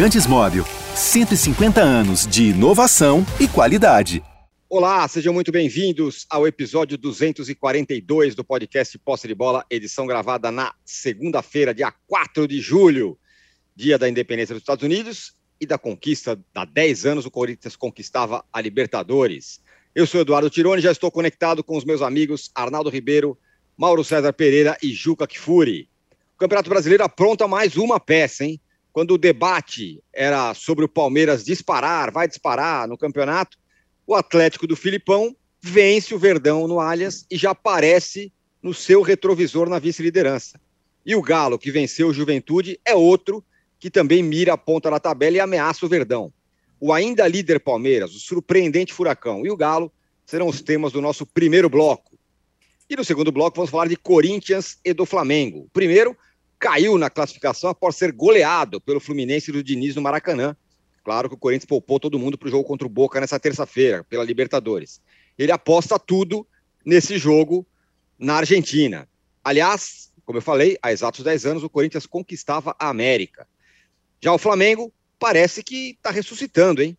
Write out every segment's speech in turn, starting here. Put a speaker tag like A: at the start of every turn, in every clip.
A: Lubrificantes Móvel. 150 anos de inovação e qualidade.
B: Olá, sejam muito bem-vindos ao episódio 242 do podcast Posse de Bola, edição gravada na segunda-feira, dia 4 de julho, dia da independência dos Estados Unidos e da conquista, há 10 anos o Corinthians conquistava a Libertadores. Eu sou Eduardo Tironi, já estou conectado com os meus amigos Arnaldo Ribeiro, Mauro César Pereira e Juca Kfouri. O Campeonato Brasileiro apronta mais uma peça, hein? Quando o debate era sobre o Palmeiras disparar, vai disparar no campeonato, o Atlético do Filipão vence o Verdão no Allianz e já aparece no seu retrovisor na vice-liderança. E o Galo, que venceu o Juventude, é outro que também mira a ponta da tabela e ameaça o Verdão. O ainda líder Palmeiras, o surpreendente Furacão e o Galo serão os temas do nosso primeiro bloco. E no segundo bloco vamos falar de Corinthians e do Flamengo. Primeiro caiu na classificação após ser goleado pelo Fluminense do Diniz no Maracanã. Claro que o Corinthians poupou todo mundo para o jogo contra o Boca nessa terça-feira, pela Libertadores. Ele aposta tudo nesse jogo na Argentina. Aliás, como eu falei, há exatos 10 anos o Corinthians conquistava a América. Já o Flamengo parece que está ressuscitando, hein?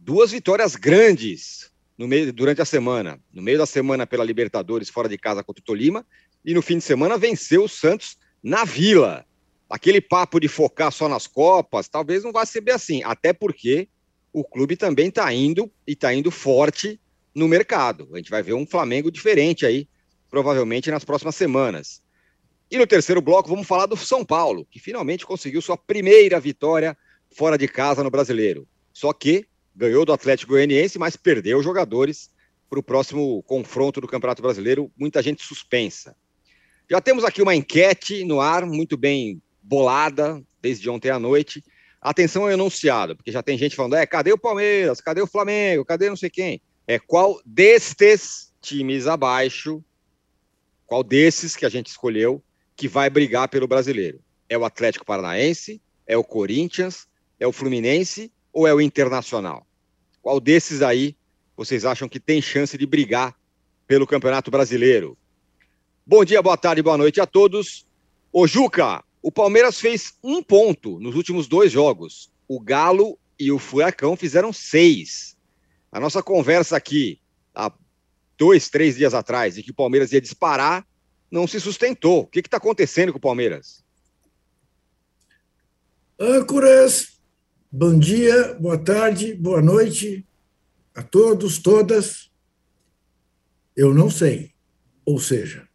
B: Duas vitórias grandes no meio, durante a semana. No meio da semana pela Libertadores, fora de casa contra o Tolima, e no fim de semana venceu o Santos na Vila. Aquele papo de focar só nas Copas, talvez não vá ser bem assim, até porque o clube também está indo e está indo forte no mercado. A gente vai ver um Flamengo diferente aí, provavelmente nas próximas semanas. E no terceiro bloco, vamos falar do São Paulo, que finalmente conseguiu sua primeira vitória fora de casa no brasileiro. Só que ganhou do Atlético Goianiense, mas perdeu jogadores para o próximo confronto do Campeonato Brasileiro. Muita gente suspensa. Já temos aqui uma enquete no ar, muito bem bolada, desde ontem à noite. Atenção ao enunciado, porque já tem gente falando: é, cadê o Palmeiras? Cadê o Flamengo? Cadê não sei quem? É qual destes times abaixo, qual desses que a gente escolheu, que vai brigar pelo brasileiro. É o Atlético Paranaense? É o Corinthians? É o Fluminense? Ou é o Internacional? Qual desses aí vocês acham que tem chance de brigar pelo Campeonato Brasileiro? Bom dia, boa tarde, boa noite a todos. Ô Juca, o Palmeiras fez um ponto nos últimos dois jogos. O Galo e o Furacão fizeram seis. A nossa conversa aqui, há dois, três dias atrás, de que o Palmeiras ia disparar, não se sustentou. O que está acontecendo com o Palmeiras?
C: Âncoras, bom dia, boa tarde, boa noite a todos, todas. Eu não sei. Ou seja,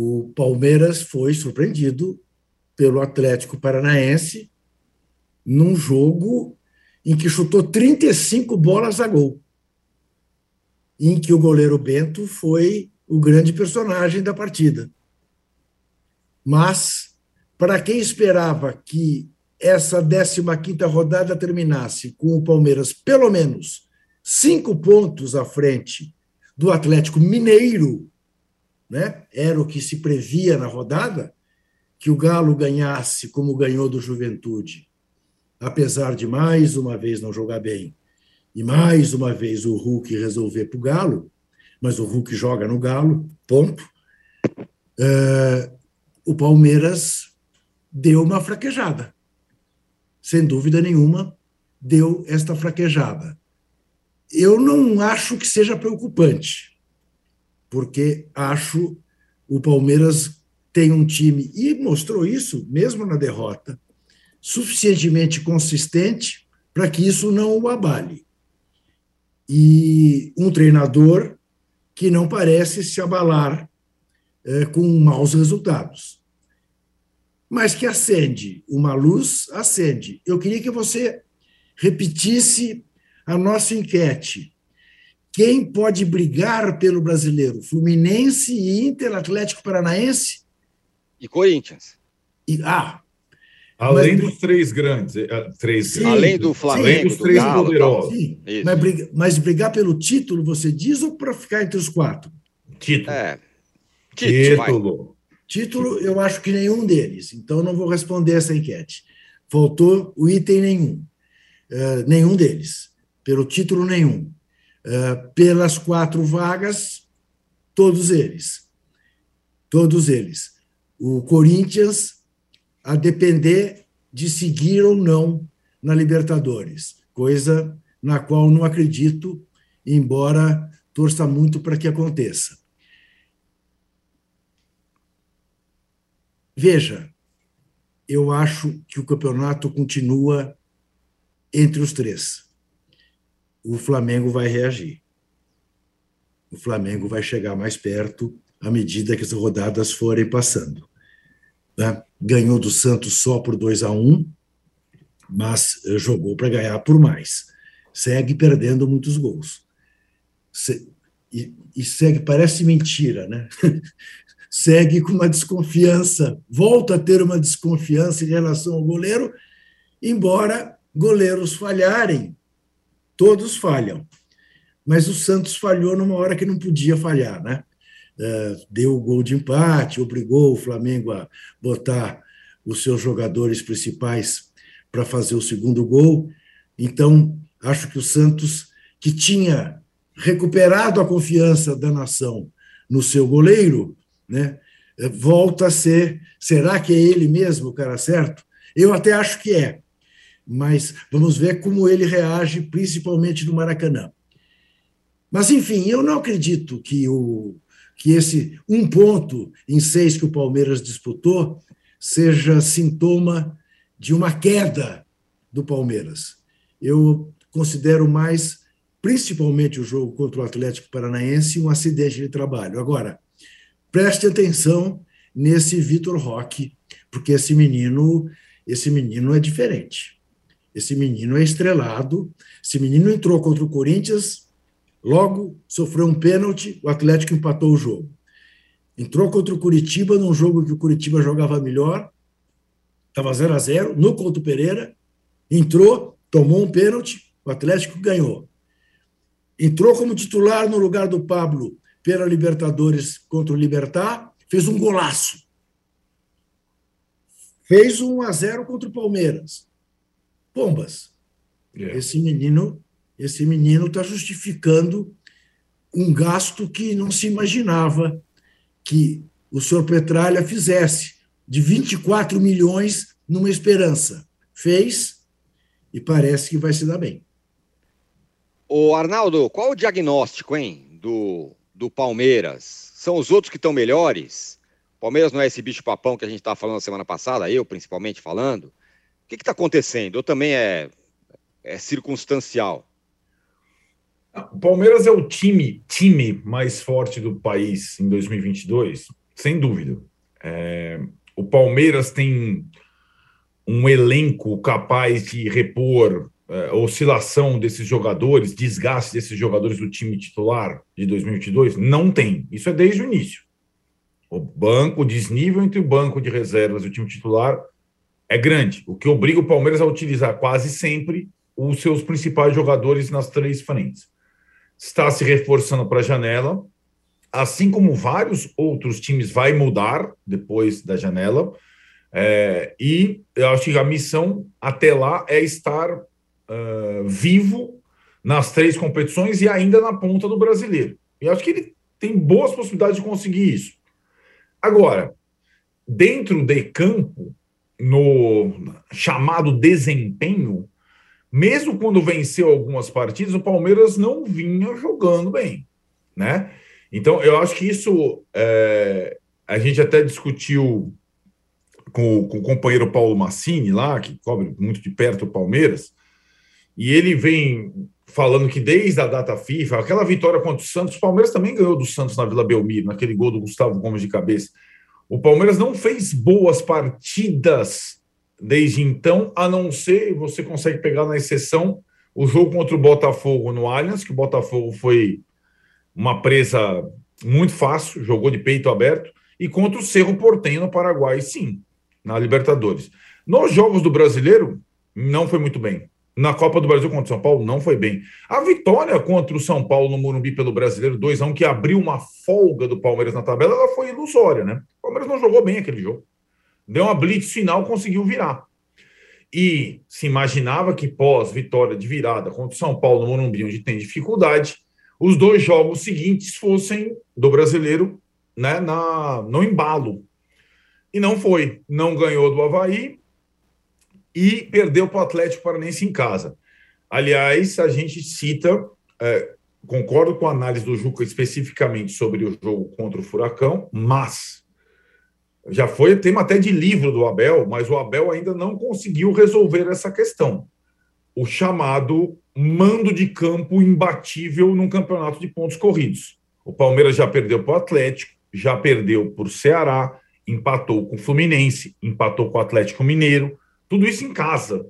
C: o Palmeiras foi surpreendido pelo Atlético Paranaense num jogo em que chutou 35 bolas a gol, em que o goleiro Bento foi o grande personagem da partida. Mas, para quem esperava que essa 15 rodada terminasse com o Palmeiras pelo menos cinco pontos à frente do Atlético Mineiro, né? era o que se previa na rodada, que o Galo ganhasse como ganhou do Juventude, apesar de mais uma vez não jogar bem, e mais uma vez o Hulk resolver para o Galo, mas o Hulk joga no Galo, ponto. Uh, o Palmeiras deu uma fraquejada. Sem dúvida nenhuma, deu esta fraquejada. Eu não acho que seja preocupante, porque acho o Palmeiras tem um time, e mostrou isso mesmo na derrota, suficientemente consistente para que isso não o abale. E um treinador que não parece se abalar é, com maus resultados. Mas que acende uma luz, acende. Eu queria que você repetisse a nossa enquete. Quem pode brigar pelo brasileiro? Fluminense, Inter, Atlético Paranaense?
B: E Corinthians.
C: E, ah,
D: Além mas, dos três grandes, eh, três
B: sim, além do Flamengo, além dos
D: três Galo, poderosos.
C: Sim, mas, brigar, mas, brigar pelo título, você diz, ou para ficar entre os quatro?
D: Título.
B: É.
D: Título.
C: Título, eu acho que nenhum deles. Então, não vou responder essa enquete. Faltou o item nenhum. Uh, nenhum deles. Pelo título, nenhum. Uh, pelas quatro vagas, todos eles. Todos eles. O Corinthians a depender de seguir ou não na Libertadores, coisa na qual não acredito, embora torça muito para que aconteça. Veja, eu acho que o campeonato continua entre os três. O Flamengo vai reagir. O Flamengo vai chegar mais perto à medida que as rodadas forem passando. Né? Ganhou do Santos só por 2 a 1 mas jogou para ganhar por mais. Segue perdendo muitos gols. Se, e, e segue, parece mentira, né? segue com uma desconfiança, volta a ter uma desconfiança em relação ao goleiro, embora goleiros falharem, todos falham. Mas o Santos falhou numa hora que não podia falhar, né? É, deu o gol de empate, obrigou o Flamengo a botar os seus jogadores principais para fazer o segundo gol. Então, acho que o Santos, que tinha recuperado a confiança da nação no seu goleiro, né? volta a ser. Será que é ele mesmo o cara certo? Eu até acho que é, mas vamos ver como ele reage, principalmente no Maracanã. Mas, enfim, eu não acredito que, o, que esse um ponto em seis que o Palmeiras disputou seja sintoma de uma queda do Palmeiras. Eu considero mais, principalmente o jogo contra o Atlético Paranaense, um acidente de trabalho. Agora, preste atenção nesse Vitor Roque, porque esse menino, esse menino é diferente. Esse menino é estrelado. Esse menino entrou contra o Corinthians, logo sofreu um pênalti, o Atlético empatou o jogo. Entrou contra o Curitiba num jogo que o Curitiba jogava melhor, estava 0 a 0 no Couto Pereira, entrou, tomou um pênalti, o Atlético ganhou. Entrou como titular no lugar do Pablo pela Libertadores contra o Libertar, fez um golaço. Fez um a 0 contra o Palmeiras. Pombas. Yeah. É. Esse menino, esse menino está justificando um gasto que não se imaginava que o senhor Petralha fizesse, de 24 milhões numa esperança. Fez e parece que vai se dar bem.
B: O Arnaldo, qual o diagnóstico, hein, do do Palmeiras são os outros que estão melhores? Palmeiras não é esse bicho papão que a gente estava falando semana passada, eu principalmente falando. O que está acontecendo? Ou também é, é circunstancial?
D: O Palmeiras é o time, time mais forte do país em 2022, sem dúvida. É, o Palmeiras tem um elenco capaz de repor uh, oscilação desses jogadores, desgaste desses jogadores do time titular de 2022? Não tem. Isso é desde o início. O banco, o desnível entre o banco de reservas e o time titular é grande, o que obriga o Palmeiras a utilizar quase sempre os seus principais jogadores nas três frentes. Está se reforçando para a janela, assim como vários outros times vai mudar depois da janela. É, e eu acho que a missão até lá é estar uh, vivo nas três competições e ainda na ponta do brasileiro. E acho que ele tem boas possibilidades de conseguir isso. Agora, dentro de campo, no chamado desempenho, mesmo quando venceu algumas partidas, o Palmeiras não vinha jogando bem, né? Então, eu acho que isso é, a gente até discutiu com, com, o companheiro Paulo Massini lá, que cobre muito de perto o Palmeiras, e ele vem falando que desde a data FIFA, aquela vitória contra o Santos, o Palmeiras também ganhou do Santos na Vila Belmiro, naquele gol do Gustavo Gomes de cabeça. O Palmeiras não fez boas partidas desde então, a não ser, você consegue pegar na exceção, o jogo contra o Botafogo no Allianz, que o Botafogo foi uma presa muito fácil, jogou de peito aberto, e contra o Cerro Portenho no Paraguai, sim, na Libertadores. Nos jogos do Brasileiro, não foi muito bem na Copa do Brasil contra o São Paulo não foi bem. A vitória contra o São Paulo no Morumbi pelo Brasileiro 2 a 1 que abriu uma folga do Palmeiras na tabela, ela foi ilusória, né? O Palmeiras não jogou bem aquele jogo. Deu uma blitz final, conseguiu virar. E se imaginava que pós vitória de virada contra o São Paulo no Morumbi, onde tem dificuldade, os dois jogos seguintes fossem do Brasileiro, né, na no embalo. E não foi, não ganhou do Havaí e perdeu para o Atlético Paranense em casa. Aliás, a gente cita, é, concordo com a análise do Juca especificamente sobre o jogo contra o Furacão, mas já foi tema até de livro do Abel, mas o Abel ainda não conseguiu resolver essa questão. O chamado mando de campo imbatível num campeonato de pontos corridos. O Palmeiras já perdeu para o Atlético, já perdeu por Ceará, empatou com o Fluminense, empatou com o Atlético Mineiro, tudo isso em casa,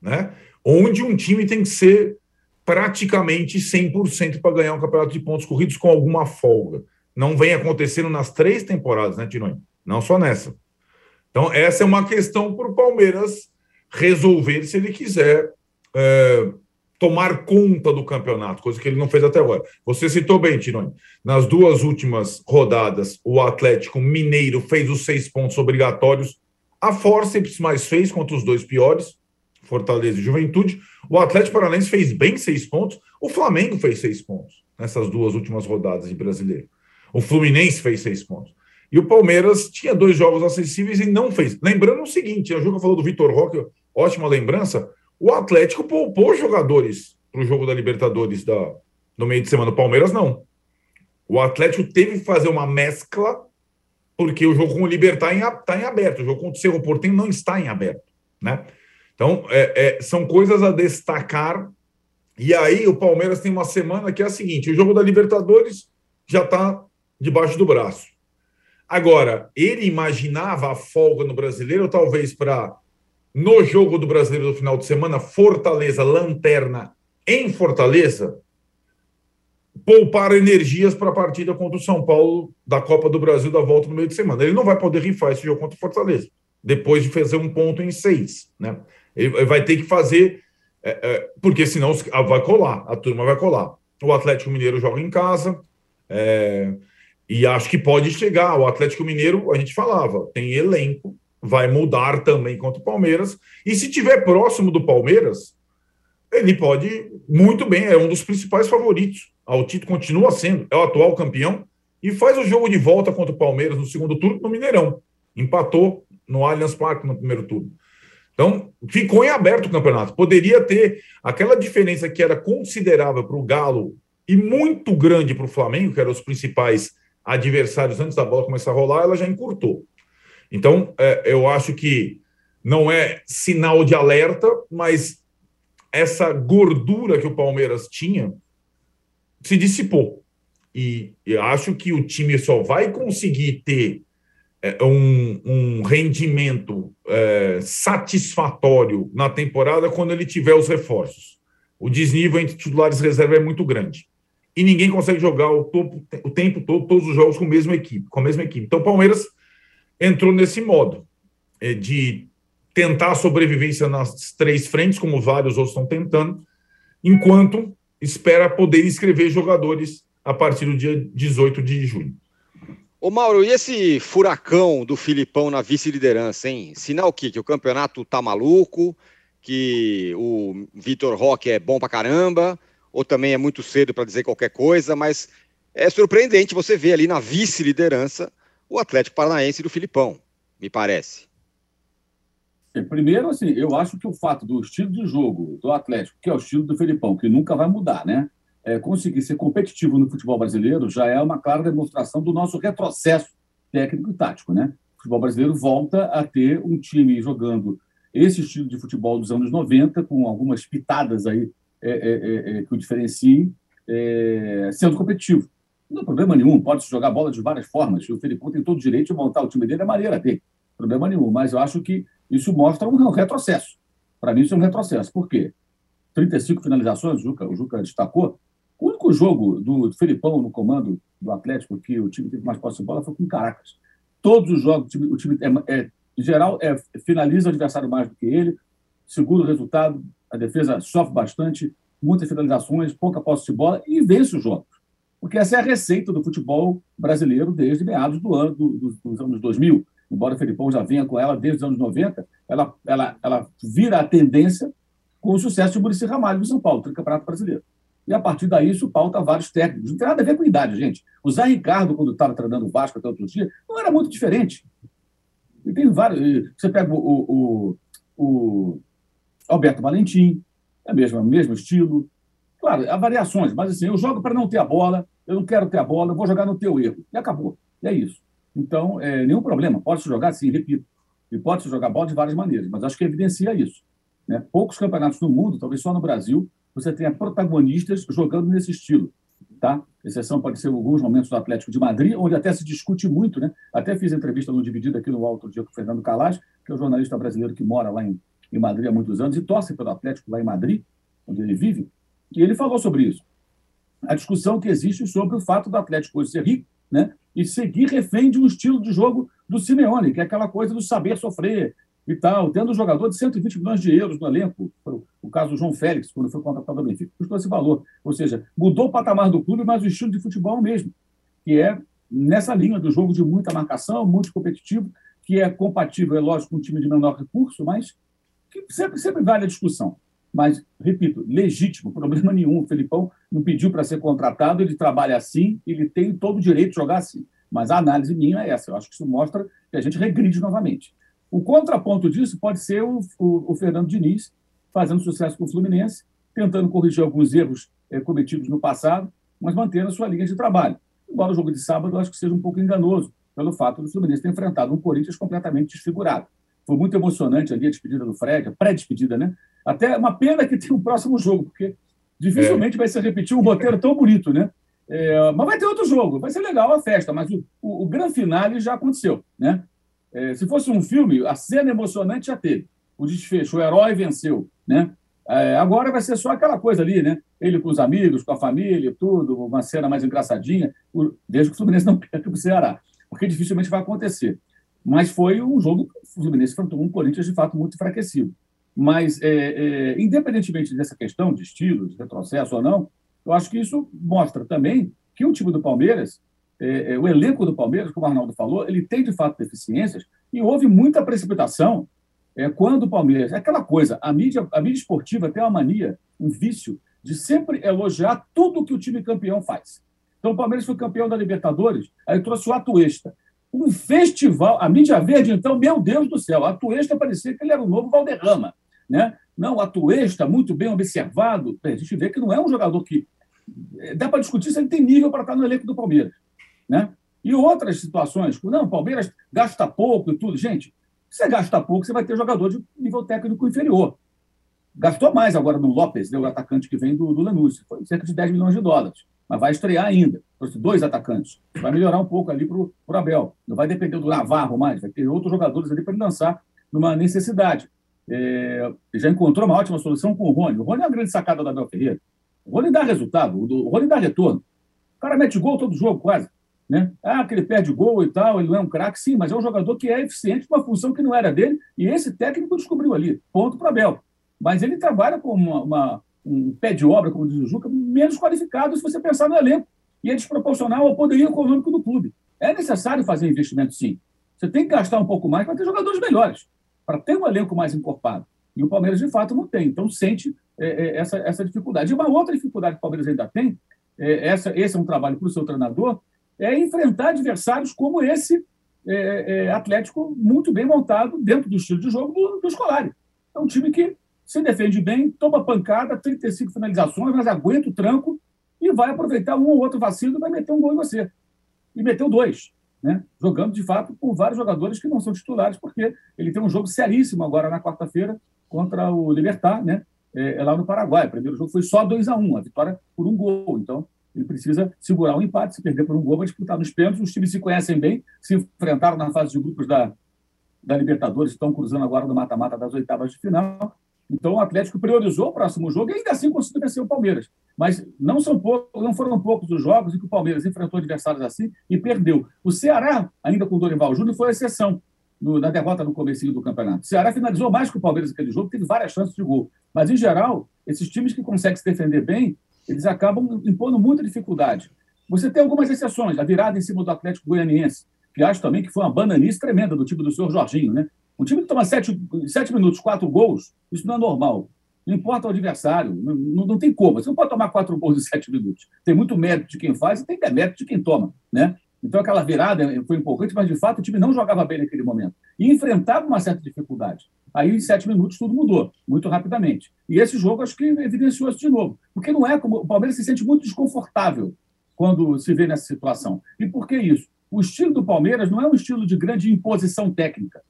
D: né? Onde um time tem que ser praticamente 100% para ganhar um campeonato de pontos corridos com alguma folga. Não vem acontecendo nas três temporadas, né, Tironi? Não só nessa. Então, essa é uma questão para o Palmeiras resolver se ele quiser é, tomar conta do campeonato, coisa que ele não fez até agora. Você citou bem, Tironi. Nas duas últimas rodadas, o Atlético Mineiro fez os seis pontos obrigatórios. A Forceps mais fez contra os dois piores, Fortaleza e Juventude. O Atlético Paranaense fez bem seis pontos. O Flamengo fez seis pontos nessas duas últimas rodadas de brasileiro. O Fluminense fez seis pontos. E o Palmeiras tinha dois jogos acessíveis e não fez. Lembrando o seguinte: a Juca falou do Vitor Roque, ótima lembrança. O Atlético poupou jogadores para o jogo da Libertadores da, no meio de semana. O Palmeiras não. O Atlético teve que fazer uma mescla, porque o jogo com o Libertar está em, tá em aberto. O jogo contra o Cerro Portenho não está em aberto. Né? Então, é, é, são coisas a destacar. E aí, o Palmeiras tem uma semana que é a seguinte: o jogo da Libertadores já está debaixo do braço. Agora, ele imaginava a folga no brasileiro, talvez para no jogo do Brasileiro do final de semana, Fortaleza, Lanterna em Fortaleza, poupar energias para a partida contra o São Paulo da Copa do Brasil da volta no meio de semana. Ele não vai poder rifar esse jogo contra o Fortaleza, depois de fazer um ponto em seis. Né? Ele vai ter que fazer, é, é, porque senão vai colar, a turma vai colar. O Atlético Mineiro joga em casa, é, e acho que pode chegar. O Atlético Mineiro, a gente falava, tem elenco vai mudar também contra o Palmeiras. E se tiver próximo do Palmeiras, ele pode muito bem, é um dos principais favoritos. O título continua sendo, é o atual campeão e faz o jogo de volta contra o Palmeiras no segundo turno no Mineirão. Empatou no Allianz Parque no primeiro turno. Então, ficou em aberto o campeonato. Poderia ter aquela diferença que era considerável para o Galo e muito grande para o Flamengo, que eram os principais adversários antes da bola começar a rolar, ela já encurtou. Então, é, eu acho que não é sinal de alerta, mas essa gordura que o Palmeiras tinha se dissipou. E eu acho que o time só vai conseguir ter é, um, um, rendimento é, satisfatório na temporada quando ele tiver os reforços. O desnível entre titulares e reserva é muito grande. E ninguém consegue jogar o, topo, o tempo todo, todos os jogos com a mesma equipe. Com a mesma equipe. Então, o Palmeiras entrou nesse modo é, de tentar a sobrevivência nas três frentes, como vários outros estão tentando, enquanto espera poder inscrever jogadores a partir do dia 18 de junho.
B: Ô Mauro, e esse furacão do Filipão na vice-liderança, hein? Sinal o quê? Que o campeonato tá maluco, que o Vitor Roque é bom pra caramba, ou também é muito cedo para dizer qualquer coisa, mas é surpreendente você ver ali na vice-liderança o Atlético Paranaense do Filipão, me parece.
E: Primeiro, assim, eu acho que o fato do estilo de jogo do Atlético, que é o estilo do Filipão, que nunca vai mudar, né? É, conseguir ser competitivo no futebol brasileiro já é uma clara demonstração do nosso retrocesso técnico e tático, né? O futebol brasileiro volta a ter um time jogando esse estilo de futebol dos anos 90, com algumas pitadas aí é, é, é, é que o diferenciem, é, sendo competitivo. Não tem problema nenhum, pode-se jogar bola de várias formas. O Felipão tem todo o direito de montar o time dele da maneira dele. Problema nenhum. Mas eu acho que isso mostra um retrocesso. Para mim, isso é um retrocesso. Por quê? 35 finalizações, o Juca, o Juca destacou. O único jogo do Felipão no comando do Atlético que o time teve mais posse de bola foi com Caracas. Todos os jogos, o time, o time é, é, em geral, é, finaliza o adversário mais do que ele, segura o resultado, a defesa sofre bastante, muitas finalizações, pouca posse de bola e vence o jogo porque essa é a receita do futebol brasileiro desde meados do ano, do, dos anos 2000. Embora o Felipão já venha com ela desde os anos 90, ela, ela, ela vira a tendência com o sucesso de Murici Ramalho do São Paulo, do Campeonato Brasileiro. E a partir daí isso pauta vários técnicos. Não tem nada a ver com idade, gente. O Zé Ricardo, quando estava treinando o Vasco até outro dia, não era muito diferente. E tem vários. Você pega o, o, o Alberto Valentim, é o mesmo, mesmo estilo. Claro, há variações, mas assim, eu jogo para não ter a bola, eu não quero ter a bola, eu vou jogar no teu erro. E acabou. E é isso. Então, é, nenhum problema. Pode-se jogar, sim, repito. E pode-se jogar bola de várias maneiras, mas acho que evidencia isso. Né? Poucos campeonatos no mundo, talvez só no Brasil, você tenha protagonistas jogando nesse estilo. Tá? Exceção pode ser alguns momentos do Atlético de Madrid, onde até se discute muito. Né? Até fiz entrevista no Dividido aqui no Alto dia com o Fernando Calage, que é um jornalista brasileiro que mora lá em, em Madrid há muitos anos e torce pelo Atlético lá em Madrid, onde ele vive. E ele falou sobre isso. A discussão que existe sobre o fato do Atlético hoje ser rico né? e seguir refém de um estilo de jogo do Simeone, que é aquela coisa do saber sofrer, e tal, tendo um jogador de 120 milhões de euros no elenco, o caso do João Félix, quando foi contratado ao Benfica, custou esse valor. Ou seja, mudou o patamar do clube, mas o estilo de futebol é mesmo, que é nessa linha do jogo de muita marcação, muito competitivo, que é compatível, é lógico, com um time de menor recurso, mas que sempre, sempre vale a discussão. Mas, repito, legítimo, problema nenhum. O Felipão não pediu para ser contratado, ele trabalha assim, ele tem todo o direito de jogar assim. Mas a análise minha é essa. Eu acho que isso mostra que a gente regride novamente. O contraponto disso pode ser o, o, o Fernando Diniz fazendo sucesso com o Fluminense, tentando corrigir alguns erros é, cometidos no passado, mas mantendo a sua linha de trabalho. Embora o jogo de sábado eu acho que seja um pouco enganoso, pelo fato do Fluminense ter enfrentado um Corinthians completamente desfigurado. Foi muito emocionante ali a despedida do Fred, a pré-despedida, né? Até uma pena que tem um próximo jogo, porque dificilmente é. vai se repetir um roteiro tão bonito, né? É, mas vai ter outro jogo, vai ser legal a festa, mas o, o, o grande finale já aconteceu, né? É, se fosse um filme, a cena emocionante já teve. O desfecho, o herói venceu, né? É, agora vai ser só aquela coisa ali, né? Ele com os amigos, com a família, tudo, uma cena mais engraçadinha, desde que o Fluminense não perca para o Ceará, porque dificilmente vai acontecer. Mas foi um jogo que o Fluminense enfrentou um Corinthians, de fato, muito enfraquecido. Mas, é, é, independentemente dessa questão de estilo, de retrocesso ou não, eu acho que isso mostra também que o time do Palmeiras é, é, o elenco do Palmeiras, como o Arnaldo falou, ele tem de fato deficiências e houve muita precipitação é, quando o Palmeiras. É aquela coisa, a mídia, a mídia esportiva tem uma mania, um vício, de sempre elogiar tudo que o time campeão faz. Então, o Palmeiras foi campeão da Libertadores, aí trouxe o Atuesta. Um festival, a mídia verde, então, meu Deus do céu, a Atuesta parecia que ele era o novo Valderrama. Né? Não, o Atuesta, muito bem observado. A gente vê que não é um jogador que. É, dá para discutir se ele tem nível para estar no elenco do Palmeiras. Né? E outras situações, não, o Palmeiras gasta pouco e tudo. Gente, se você gasta pouco, você vai ter jogador de nível técnico inferior. Gastou mais agora no Lopes, né, o atacante que vem do, do Lanús, foi cerca de 10 milhões de dólares, mas vai estrear ainda. Trouxe dois atacantes, vai melhorar um pouco ali para o Abel. Não vai depender do Navarro mais, vai ter outros jogadores ali para ele lançar numa necessidade. É, já encontrou uma ótima solução com o Rony. O Rony é uma grande sacada do Abel Ferreira. O Rony dá resultado, o Rony dá retorno. O cara mete gol todo jogo, quase. Né? Ah, que ele perde gol e tal, ele não é um craque, sim, mas é um jogador que é eficiente uma função que não era dele, e esse técnico descobriu ali. Ponto para Abel. Mas ele trabalha com uma, uma, um pé de obra, como diz o Juca, menos qualificado se você pensar no elenco. E é desproporcional ao poderio econômico do clube. É necessário fazer investimento, sim. Você tem que gastar um pouco mais para ter jogadores melhores, para ter um elenco mais encorpado. E o Palmeiras, de fato, não tem. Então, sente é, é, essa, essa dificuldade. E uma outra dificuldade que o Palmeiras ainda tem, é, essa, esse é um trabalho para o seu treinador, é enfrentar adversários como esse é, é, Atlético muito bem montado dentro do estilo de jogo do, do Scolari. É um time que se defende bem, toma pancada, 35 finalizações, mas aguenta o tranco e vai aproveitar um ou outro vacilo e vai meter um gol em você. E meteu dois, né? jogando de fato com vários jogadores que não são titulares, porque ele tem um jogo seríssimo agora na quarta-feira contra o Libertar, né? É, é lá no Paraguai. O primeiro jogo foi só 2 a 1 um, a vitória por um gol. Então, ele precisa segurar um empate, se perder por um gol, vai disputar nos pênaltis. Os times se conhecem bem, se enfrentaram na fase de grupos da, da Libertadores, estão cruzando agora no mata-mata das oitavas de final. Então, o Atlético priorizou o próximo jogo e ainda assim conseguiu vencer o Palmeiras. Mas não, são poucos, não foram poucos os jogos em que o Palmeiras enfrentou adversários assim e perdeu. O Ceará, ainda com o Dorival Júnior, foi a exceção no, na derrota no começo do campeonato. O Ceará finalizou mais que o Palmeiras naquele jogo, teve várias chances de gol. Mas, em geral, esses times que conseguem se defender bem eles acabam impondo muita dificuldade. Você tem algumas exceções, a virada em cima do Atlético Goianiense, que acho também que foi uma bananice tremenda do time do senhor Jorginho, né? Um time que toma sete, sete minutos, quatro gols, isso não é normal. Não importa o adversário, não, não, tem como. Você não pode tomar quatro gols em sete minutos. Tem muito mérito de quem faz e tem demérito de quem toma, né? Então aquela virada foi importante, mas de fato o time não jogava bem naquele momento. E enfrentava uma certa dificuldade. Aí, em sete minutos, tudo mudou, muito rapidamente. E esse jogo, acho que evidenciou isso de novo. Porque não é como. O Palmeiras se sente muito desconfortável quando se vê nessa situação. E por que isso? O estilo do Palmeiras não é um estilo de grande imposição técnica.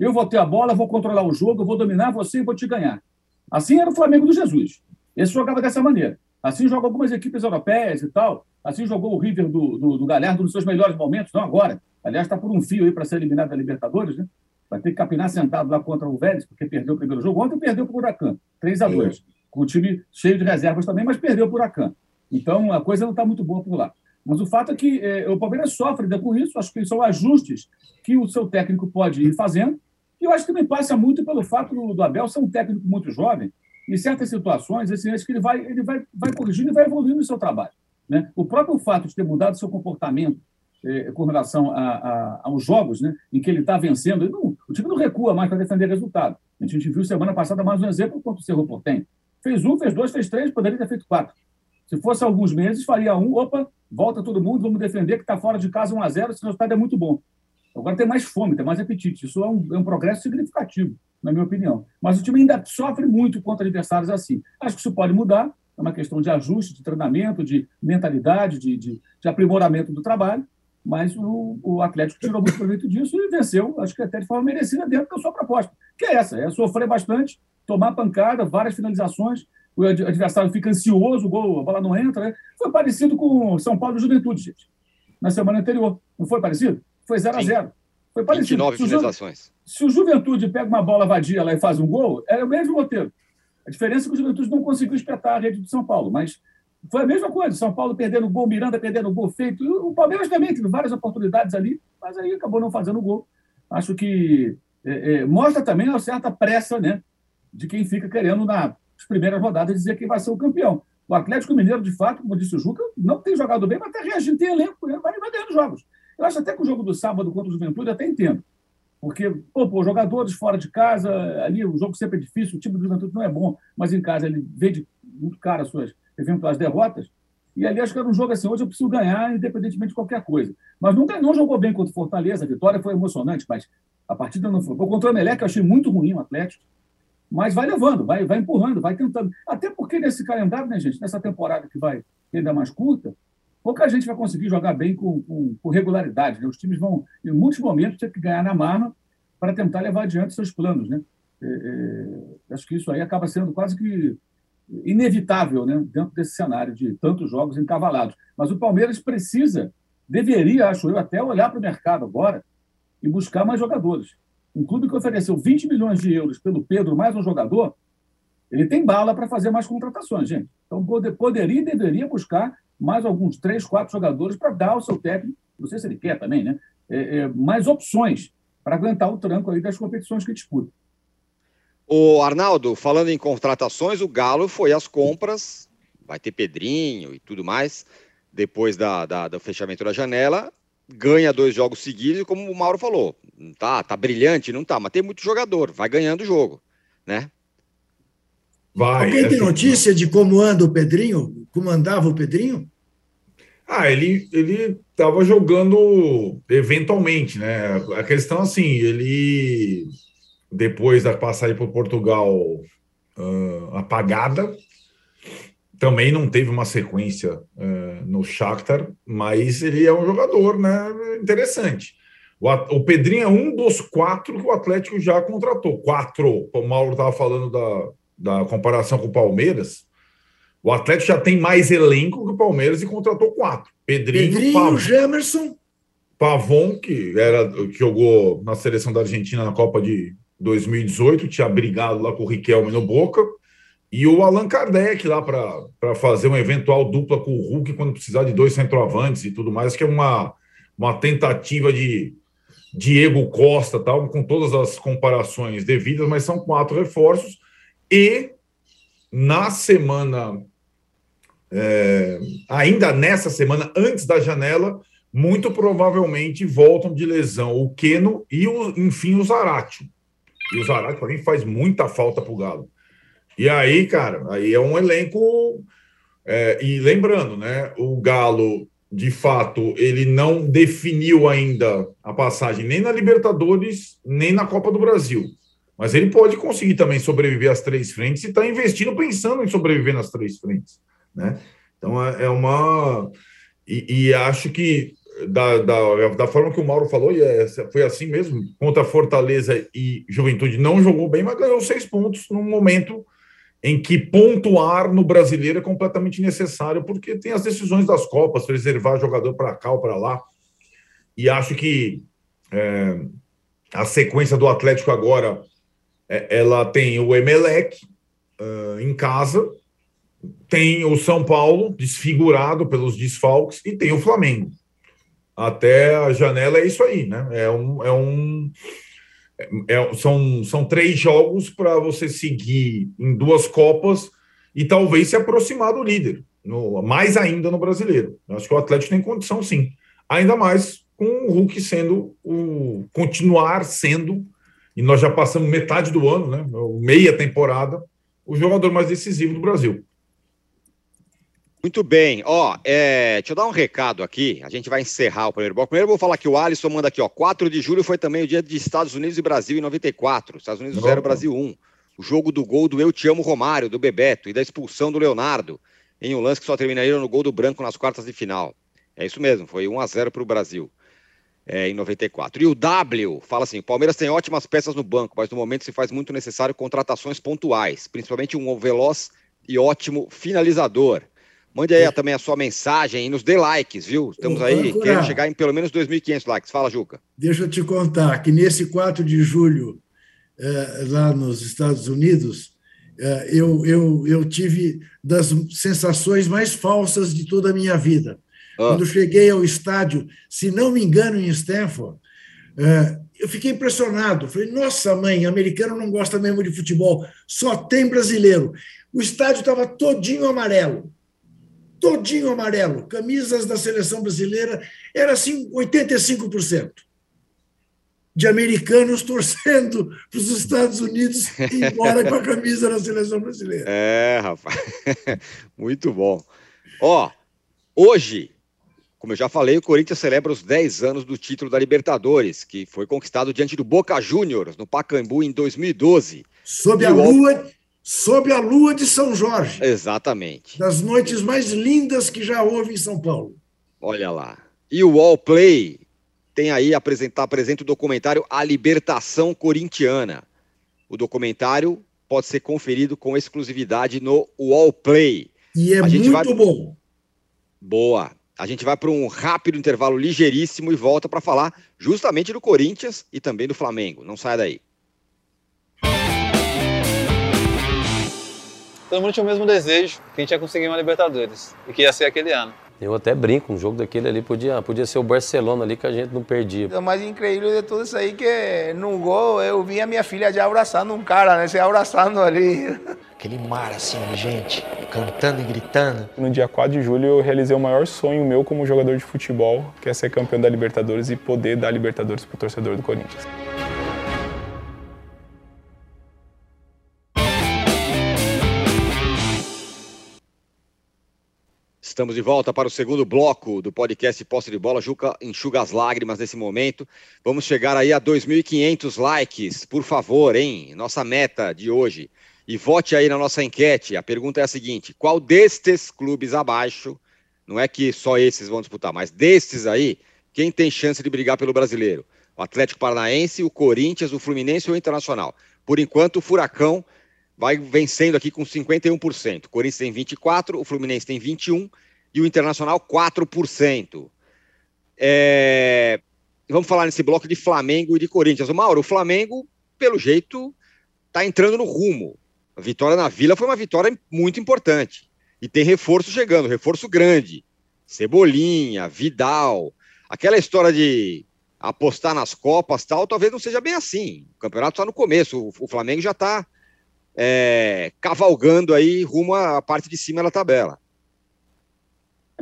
E: Eu vou ter a bola, vou controlar o jogo, vou dominar você e vou te ganhar. Assim era o Flamengo do Jesus. Esse jogava dessa maneira. Assim jogam algumas equipes europeias e tal. Assim jogou o River do, do, do Galhardo nos seus melhores momentos, não agora. Aliás, está por um fio aí para ser eliminado da Libertadores, né? Vai ter que capinar sentado lá contra o Vélez, porque perdeu o primeiro jogo. Ontem perdeu para o Huracan, 3 a 2 é. Com o time cheio de reservas também, mas perdeu para o Huracan. Então, a coisa não está muito boa por lá. Mas o fato é que é, o Palmeiras sofre com isso. Acho que são ajustes que o seu técnico pode ir fazendo. E eu acho que também passa muito pelo fato do, do Abel ser um técnico muito jovem. Em certas situações, acho que ele vai, ele vai, vai corrigindo e vai evoluindo no seu trabalho. Né? O próprio fato de ter mudado seu comportamento eh, com relação a, a, aos jogos né, em que ele está vencendo, ele não, o time não recua mais para defender resultado. A gente viu semana passada mais um exemplo contra o Cerro Portem. Fez um, fez dois, fez três, poderia ter feito quatro. Se fosse alguns meses, faria um, opa, volta todo mundo, vamos defender que está fora de casa 1 a 0 esse resultado é muito bom. Agora tem mais fome, tem mais apetite. Isso é um, é um progresso significativo, na minha opinião. Mas o time ainda sofre muito contra adversários assim. Acho que isso pode mudar, é uma questão de ajuste, de treinamento, de mentalidade, de, de, de aprimoramento do trabalho, mas o, o, Atlético tirou muito proveito disso e venceu, acho que até de forma merecida dentro da sua proposta, que é essa, é sofrer bastante, tomar pancada, várias finalizações, o adversário fica ansioso, o gol, a bola não entra. Né? Foi parecido com São Paulo Juventude, gente, na semana anterior. Não foi parecido? Foi 0 a 0 Foi parecido.
B: 29 finalizações.
E: Se o Juventude pega uma bola vadia lá e faz um gol, é o mesmo roteiro. A diferença é que o Juventude não conseguiu espetar a rede do São Paulo, mas foi a mesma coisa. São Paulo perdendo o gol, Miranda perdendo o gol feito. O Palmeiras também teve várias oportunidades ali, mas aí acabou não fazendo o gol. Acho que é, é, mostra também uma certa pressa né, de quem fica querendo, nas primeiras rodadas, dizer quem vai ser o campeão. O Atlético Mineiro, de fato, como disse o Juca, não tem jogado bem, mas está reagindo, tem elenco, né, vai, vai ganhando jogos. Eu acho até que o jogo do sábado contra o Juventude até entendo. Porque, pô, pô, jogadores fora de casa, ali o jogo sempre é difícil, o time do Juventude não é bom, mas em casa ele vende muito caro as suas eventuais derrotas. E ali acho que era um jogo assim, hoje eu preciso ganhar, independentemente de qualquer coisa. Mas não, não jogou bem contra o Fortaleza, a vitória foi emocionante, mas a partida não foi. Contra o Emelec eu achei muito ruim o Atlético, mas vai levando, vai, vai empurrando, vai tentando. Até porque nesse calendário, né, gente, nessa temporada que vai ainda mais curta, pouca gente vai conseguir jogar bem com, com, com regularidade. Né? Os times vão, em muitos momentos, ter que ganhar na marra para tentar levar adiante seus planos. Né? É, é, acho que isso aí acaba sendo quase que inevitável né? dentro desse cenário de tantos jogos encavalados. Mas o Palmeiras precisa, deveria, acho eu, até olhar para o mercado agora e buscar mais jogadores. Um clube que ofereceu 20 milhões de euros pelo Pedro mais um jogador, ele tem bala para fazer mais contratações, gente. Então, poderia e deveria buscar mais alguns três, quatro jogadores para dar ao seu técnico, não sei se ele quer também, né? É, é, mais opções para aguentar o tranco aí das competições que disputa.
B: O Arnaldo, falando em contratações, o Galo foi às compras, vai ter Pedrinho e tudo mais, depois da, da, do fechamento da janela, ganha dois jogos seguidos, como o Mauro falou, tá, tá brilhante, não tá, mas tem muito jogador, vai ganhando o jogo, né?
C: Vai. Alguém tem notícia de como anda o Pedrinho? Como andava o Pedrinho?
D: Ah, ele ele estava jogando eventualmente, né? A questão assim, ele depois da passagem por Portugal uh, apagada, também não teve uma sequência uh, no Shakhtar, mas ele é um jogador, né? Interessante. O, o Pedrinho é um dos quatro que o Atlético já contratou. Quatro, o Mauro estava falando da, da comparação com o Palmeiras, o Atlético já tem mais elenco que o Palmeiras e contratou quatro.
C: Pedrinho, Pedrinho Pavon, Jamerson.
D: Pavon, que, era, que jogou na seleção da Argentina na Copa de 2018, tinha brigado lá com o Riquelme no Boca. E o Allan Kardec lá para fazer uma eventual dupla com o Hulk quando precisar de dois centroavantes e tudo mais, que é uma, uma tentativa de Diego Costa, tal, com todas as comparações devidas, mas são quatro reforços e na semana, é, ainda nessa semana, antes da janela, muito provavelmente voltam de lesão o Keno e, o, enfim, o Zaratio. E o Zaratio, para mim, faz muita falta para o Galo. E aí, cara, aí é um elenco. É, e lembrando, né? O Galo, de fato, ele não definiu ainda a passagem nem na Libertadores, nem na Copa do Brasil Mas ele pode conseguir também sobreviver às três frentes e está investindo pensando em sobreviver nas três frentes. Né? Então é, é uma. E, e, acho que da, da, da forma que o Mauro falou, e é, foi assim mesmo, contra Fortaleza e Juventude não jogou bem, mas ganhou seis pontos num momento em que pontuar no brasileiro é completamente necessário, porque tem as decisões das Copas, preservar jogador para cá ou para lá. E acho que é, a sequência do Atlético agora ela tem o Emelec uh, em casa, tem o São Paulo desfigurado pelos desfalques e tem o Flamengo. Até a janela é isso aí, né? É um, é um é, são, são três jogos para você seguir em duas Copas e talvez se aproximar do líder, no, mais ainda no brasileiro. Eu acho que o Atlético tem condição, sim. Ainda mais com o Hulk sendo o. continuar sendo, e nós já passamos metade do ano, né? Meia temporada, o jogador mais decisivo do Brasil.
B: Muito bem, ó, é, deixa eu dar um recado aqui, a gente vai encerrar o primeiro bloco. Primeiro eu vou falar que o Alisson manda aqui, ó, 4 de julho foi também o dia de Estados Unidos e Brasil em 94, Estados Unidos 0, Brasil 1. O jogo do gol do Eu Te Amo Romário, do Bebeto, e da expulsão do Leonardo, em um lance que só terminaria no gol do Branco nas quartas de final. É isso mesmo, foi 1 a 0 para o Brasil é, em 94. E o W fala assim: o Palmeiras tem ótimas peças no banco, mas no momento se faz muito necessário contratações pontuais, principalmente um veloz e ótimo finalizador. Mande aí é. também a sua mensagem e nos dê likes, viu? Estamos aí querendo chegar em pelo menos 2.500 likes. Fala, Juca.
C: Deixa eu te contar que nesse 4 de julho, eh, lá nos Estados Unidos, eh, eu, eu, eu tive das sensações mais falsas de toda a minha vida. Ah. Quando cheguei ao estádio, se não me engano, em Stanford, eh, eu fiquei impressionado. Falei, nossa mãe, americano não gosta mesmo de futebol, só tem brasileiro. O estádio estava todinho amarelo todinho amarelo. Camisas da seleção brasileira era assim 85% de americanos torcendo para os Estados Unidos embora com a camisa da seleção brasileira.
B: É, rapaz. Muito bom. Ó, hoje, como eu já falei, o Corinthians celebra os 10 anos do título da Libertadores, que foi conquistado diante do Boca Juniors, no Pacaembu, em 2012.
C: Sob a lua sob a lua de São Jorge.
B: Exatamente.
C: Das noites mais lindas que já houve em São Paulo.
B: Olha lá. E o Wall Play tem aí apresentar apresenta o documentário A Libertação Corintiana. O documentário pode ser conferido com exclusividade no Wall Play.
C: E é muito vai... bom.
B: Boa. A gente vai para um rápido intervalo ligeiríssimo e volta para falar justamente do Corinthians e também do Flamengo. Não saia daí.
F: todo mundo tinha o mesmo desejo, que a gente ia conseguir uma Libertadores, e que ia ser aquele ano.
G: Eu até brinco, um jogo daquele ali podia, podia ser o Barcelona ali que a gente não perdia.
H: O mais incrível de tudo isso aí é que no gol eu vi a minha filha já abraçando um cara, né? Se abraçando ali.
I: Aquele mar assim de gente, cantando e gritando.
J: No dia 4 de julho eu realizei o maior sonho meu como jogador de futebol, que é ser campeão da Libertadores e poder dar Libertadores pro torcedor do Corinthians.
B: Estamos de volta para o segundo bloco do podcast Posse de Bola. Juca enxuga as lágrimas nesse momento. Vamos chegar aí a 2.500 likes, por favor, hein? Nossa meta de hoje. E vote aí na nossa enquete. A pergunta é a seguinte: qual destes clubes abaixo, não é que só esses vão disputar, mas destes aí, quem tem chance de brigar pelo brasileiro? O Atlético Paranaense, o Corinthians, o Fluminense ou o Internacional? Por enquanto, o Furacão vai vencendo aqui com 51%. O Corinthians tem 24%, o Fluminense tem 21% e o Internacional 4%. É... Vamos falar nesse bloco de Flamengo e de Corinthians. O Mauro, o Flamengo, pelo jeito, está entrando no rumo. A vitória na Vila foi uma vitória muito importante. E tem reforço chegando, reforço grande. Cebolinha, Vidal. Aquela história de apostar nas Copas tal, talvez não seja bem assim. O campeonato está no começo, o Flamengo já está é, cavalgando aí rumo à parte de cima da tabela.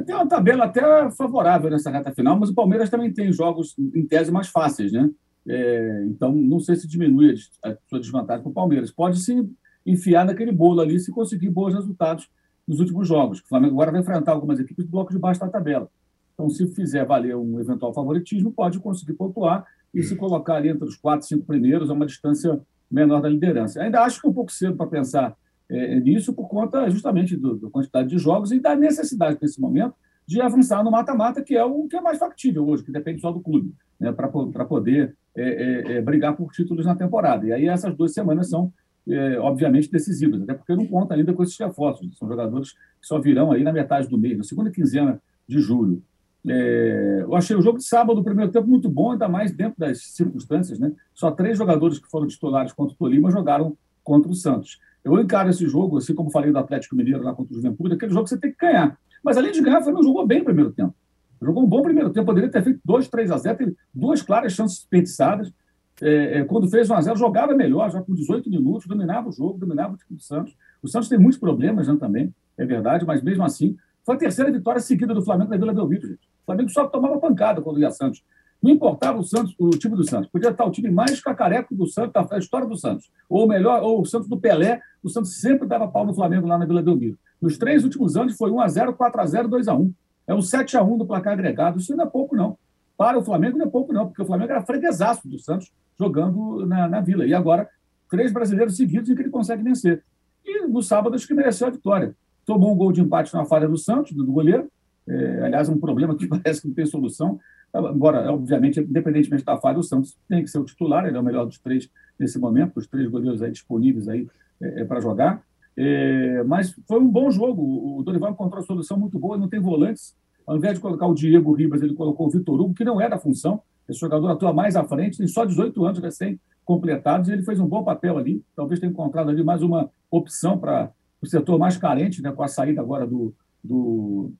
E: Tem uma tabela até favorável nessa reta final, mas o Palmeiras também tem jogos em tese mais fáceis, né? É, então, não sei se diminui a, sua desvantagem para o Palmeiras. Pode se enfiar naquele bolo ali se conseguir bons resultados nos últimos jogos. O Flamengo agora vai enfrentar algumas equipes do bloco de baixo da tabela. Então, se fizer valer um eventual favoritismo, pode conseguir pontuar e se colocar ali entre os quatro, cinco primeiros, a uma distância menor da liderança. Ainda acho que é um pouco cedo para pensar é, nisso por conta justamente do, da quantidade de jogos e da necessidade nesse momento de avançar no mata-mata, que é o que é mais factível hoje, que depende só do clube, né, para poder é, é, é, brigar por títulos na temporada. E aí essas duas semanas são, é, obviamente, decisivas, até porque não conta ainda com esses reforços. São jogadores que só virão aí na metade do mês, na segunda quinzena de julho. É, eu achei o jogo de sábado, o primeiro tempo, muito bom, ainda mais dentro das circunstâncias. Né? Só três jogadores que foram titulares contra o Tolima jogaram contra o Santos. Eu encaro esse jogo, assim como falei do Atlético Mineiro lá contra o Juventude, aquele jogo que você tem que ganhar. Mas além de ganhar, o Flamengo jogou bem no primeiro tempo. Jogou um bom primeiro tempo, poderia ter feito 2, 3 a 0, teve duas claras chances desperdiçadas. É, é, quando fez 1 a 0 jogava melhor, já com 18 minutos, dominava o jogo, dominava o time do Santos. O Santos tem muitos problemas né, também, é verdade, mas mesmo assim, foi a terceira vitória seguida do Flamengo na Vila Belmiro, gente. O Flamengo só tomava pancada quando ia Santos. Não importava o Santos, o time do Santos. Podia estar o time mais cacareco do Santos, da história do Santos. Ou melhor, ou o Santos do Pelé, o Santos sempre dava pau no Flamengo lá na Vila Belmiro. Nos três últimos anos foi 1x0, 4x0, 2x1. É um 7x1 do placar agregado. Isso não é pouco, não. Para o Flamengo não é pouco, não, porque o Flamengo era freguesaço do Santos jogando na, na Vila. E agora, três brasileiros seguidos em que ele consegue vencer. E no sábado, acho que mereceu a vitória. Tomou um gol de empate na falha do Santos, do goleiro. É, aliás, um problema que parece que não tem solução. Agora, obviamente, independentemente da falha, o Santos tem que ser o titular, ele é o melhor dos três nesse momento, os três goleiros aí disponíveis aí é, é para jogar. É, mas foi um bom jogo. O Dorival encontrou uma solução muito boa, não tem volantes. Ao invés de colocar o Diego Ribas, ele colocou o Vitor Hugo, que não era a função. Esse jogador atua mais à frente, tem só 18 anos recém-completados, e ele fez um bom papel ali. Talvez tenha encontrado ali mais uma opção para o setor mais carente, né, com a saída agora do, do,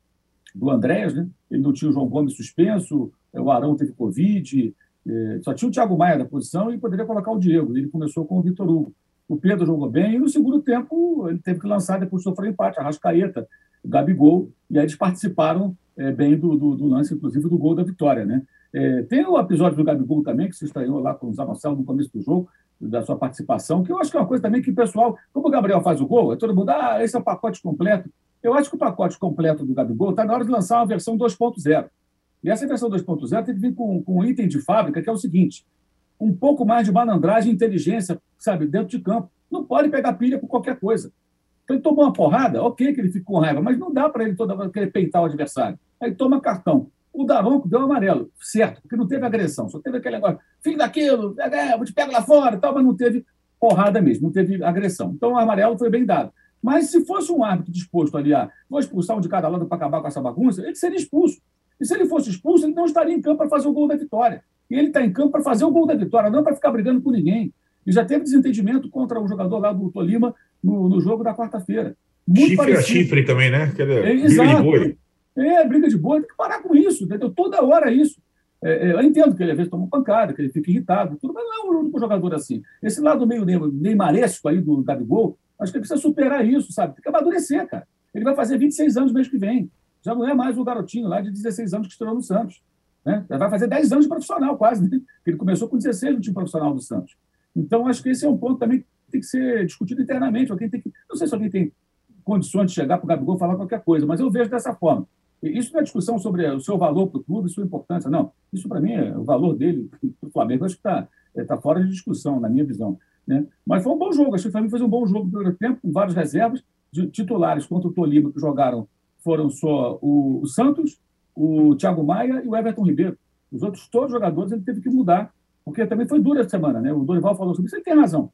E: do Andréas. Né? Ele não tinha o João Gomes suspenso, o Arão teve Covid, é, só tinha o Thiago Maia na posição e poderia colocar o Diego. Ele começou com o Vitor Hugo. O Pedro jogou bem e no segundo tempo ele teve que lançar depois de sofrer empate, a Rascaeta, o Gabigol, e aí eles participaram é, bem do, do, do, lance, inclusive do gol da vitória. Né? É, tem o episódio do Gabigol também, que se estranhou lá com o Zanocelo no começo do jogo, da sua participação, que eu acho que é uma coisa também que o pessoal, como o Gabriel faz o gol, é todo mundo, ah, esse é o pacote completo. Eu acho que o pacote completo do Gabigol está na hora de lançar uma versão 2.0. E essa versão 2.0 tem que vir com, com um item de fábrica que é o seguinte: um pouco mais de malandragem e inteligência, sabe, dentro de campo. Não pode pegar pilha por qualquer coisa. Então, ele tomou uma porrada, ok que ele ficou com raiva, mas não dá para ele toda vez querer peitar o adversário. Aí toma cartão. O Daronco deu amarelo, certo, porque não teve agressão, só teve aquele negócio, filho daquilo, é, vou te pegar lá fora tal, mas não teve porrada mesmo, não teve agressão. Então, o amarelo foi bem dado. Mas se fosse um árbitro disposto ali a vou expulsar um de cada lado para acabar com essa bagunça, ele seria expulso. E se ele fosse expulso, ele não estaria em campo para fazer o gol da vitória. E ele está em campo para fazer o gol da vitória, não para ficar brigando com ninguém. E já teve desentendimento contra o jogador lá do Tolima no, no jogo da quarta-feira.
D: Chifre parecido. a chifre também, né?
E: É, briga exato. de boi. É, briga de boi, tem que parar com isso, entendeu? Toda hora é isso. É, é, eu entendo que ele às vezes toma pancada, que ele fica irritado, tudo, mas não é o único jogador assim. Esse lado meio neymaresco aí do Gabigol, acho que ele precisa superar isso, sabe? Tem que amadurecer, cara. Ele vai fazer 26 anos no mês que vem já não é mais o garotinho lá de 16 anos que estreou no Santos. Né? Já vai fazer 10 anos de profissional, quase, né? Ele começou com 16 no time profissional do Santos. Então, acho que esse é um ponto também que tem que ser discutido internamente. Alguém tem que. Não sei se alguém tem condições de chegar para o Gabigol falar qualquer coisa, mas eu vejo dessa forma. Isso não é discussão sobre o seu valor para o clube, sua importância, não. Isso, para mim, é o valor dele para o Flamengo. Acho que está é, tá fora de discussão, na minha visão. Né? Mas foi um bom jogo. Acho que o Flamengo fez um bom jogo no primeiro tempo, com várias reservas, de titulares contra o Tolima, que jogaram foram só o, Santos, o Thiago Maia e o Everton Ribeiro. Os outros todos jogadores ele teve que mudar, porque também foi dura a semana, né? O Dorival falou sobre isso, ele tem razão.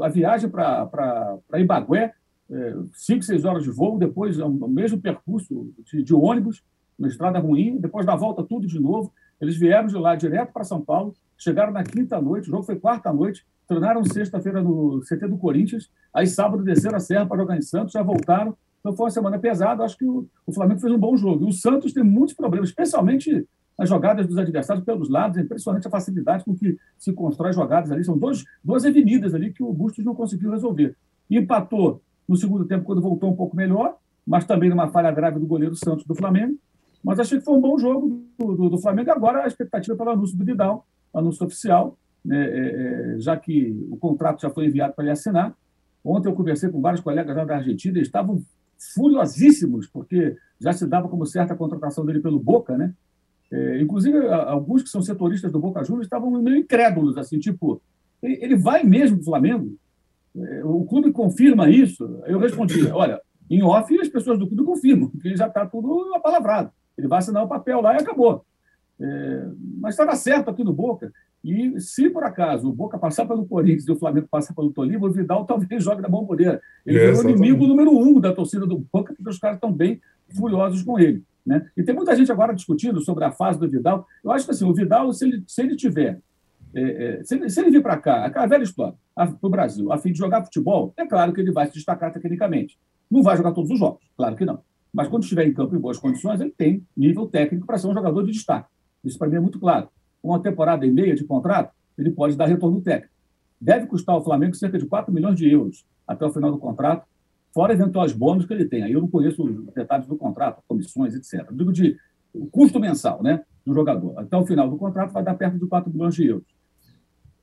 E: A viagem para Ibagué, é, cinco, seis horas de voo, depois é o mesmo percurso de, de ônibus, uma estrada ruim, depois da volta tudo de novo. Eles vieram de lá direto para São Paulo, chegaram na quinta noite, o jogo foi quarta noite, treinaram sexta-feira no CT do Corinthians, aí sábado desceram a serra para jogar em Santos, já voltaram, então foi uma semana pesada. Acho que o, o Flamengo fez um bom jogo. E o Santos tem muitos problemas, especialmente as jogadas dos adversários pelos lados. É impressionante a facilidade com que se constrói jogadas ali. São dois, duas avenidas ali que o Bustos não conseguiu resolver. Empatou no segundo tempo, quando voltou um pouco melhor, mas também numa falha grave do goleiro Santos do Flamengo. Mas achei que foi um bom jogo do, do, do Flamengo. Agora a expectativa pelo anúncio do Vidal, anúncio oficial, né, é, é, já que o contrato já foi enviado para ele assinar. Ontem eu conversei com vários colegas lá da Argentina, eles estavam furiosíssimos, porque já se dava como certa a contratação dele pelo Boca, né? É, inclusive, alguns que são setoristas do Boca Juniors estavam meio incrédulos, assim, tipo, ele vai mesmo para o Flamengo? É, o clube confirma isso? Eu respondi: olha, em off as pessoas do clube confirmam, porque já está tudo apalavrado. Ele vai assinar o papel lá e acabou. É, mas estava certo aqui no Boca. E se por acaso o Boca passar pelo Corinthians e o Flamengo passar pelo Tolima, o Vidal talvez jogue na bomboneira. Ele é, o inimigo número um da torcida do Boca, porque os caras estão bem furiosos com ele. Né? E tem muita gente agora discutindo sobre a fase do Vidal. Eu acho que assim, o Vidal, se ele, se ele tiver. É, é, se, ele, se, ele, vir para cá, aquela velha história, para o Brasil, a fim de jogar futebol, é claro que ele vai se destacar tecnicamente. Não vai jogar todos os jogos, claro que não. Mas quando estiver em campo em boas condições, ele tem nível técnico para ser um jogador de destaque. Isso para mim é muito claro. Uma temporada e meia de contrato, ele pode dar retorno técnico. Deve custar ao Flamengo cerca de 4 milhões de euros até o final do contrato, fora eventuais bônus que ele tem. Aí eu não conheço os detalhes do contrato, comissões, etc. Eu digo de o custo mensal né, do jogador. Até o final do contrato vai dar perto de 4 milhões de euros.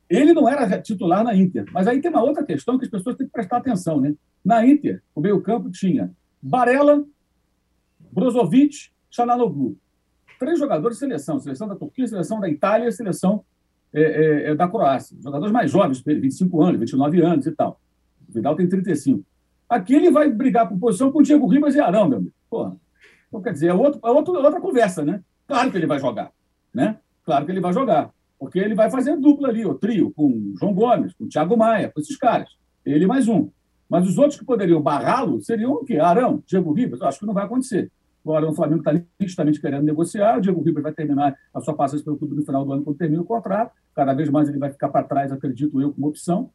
E: Ele não era titular na Inter, mas aí tem uma outra questão que as pessoas têm que prestar atenção. Né? Na Inter, o meio-campo tinha Barella, Brozovic, Chanaloglu. Três jogadores de seleção: seleção da Turquia, seleção da Itália, seleção é, é, é da Croácia. Jogadores mais jovens, 25 anos, 29 anos e tal. O Vidal tem 35. Aqui ele vai brigar por posição com o Diego Ribas e Arão, meu amigo. Porra. Então, quer dizer, é, outro, é outro, outra conversa, né? Claro que ele vai jogar, né? Claro que ele vai jogar. Porque ele vai fazer dupla ali, o trio, com o João Gomes, com o Thiago Maia, com esses caras. Ele mais um. Mas os outros que poderiam barrá-lo seriam o quê? Arão, Diego Ribas? Acho que não vai acontecer. O Flamengo está justamente querendo negociar, o Diego Ribas vai terminar a sua passagem pelo clube no final do ano quando termina o contrato. Cada vez mais ele vai ficar para trás, acredito eu, como opção.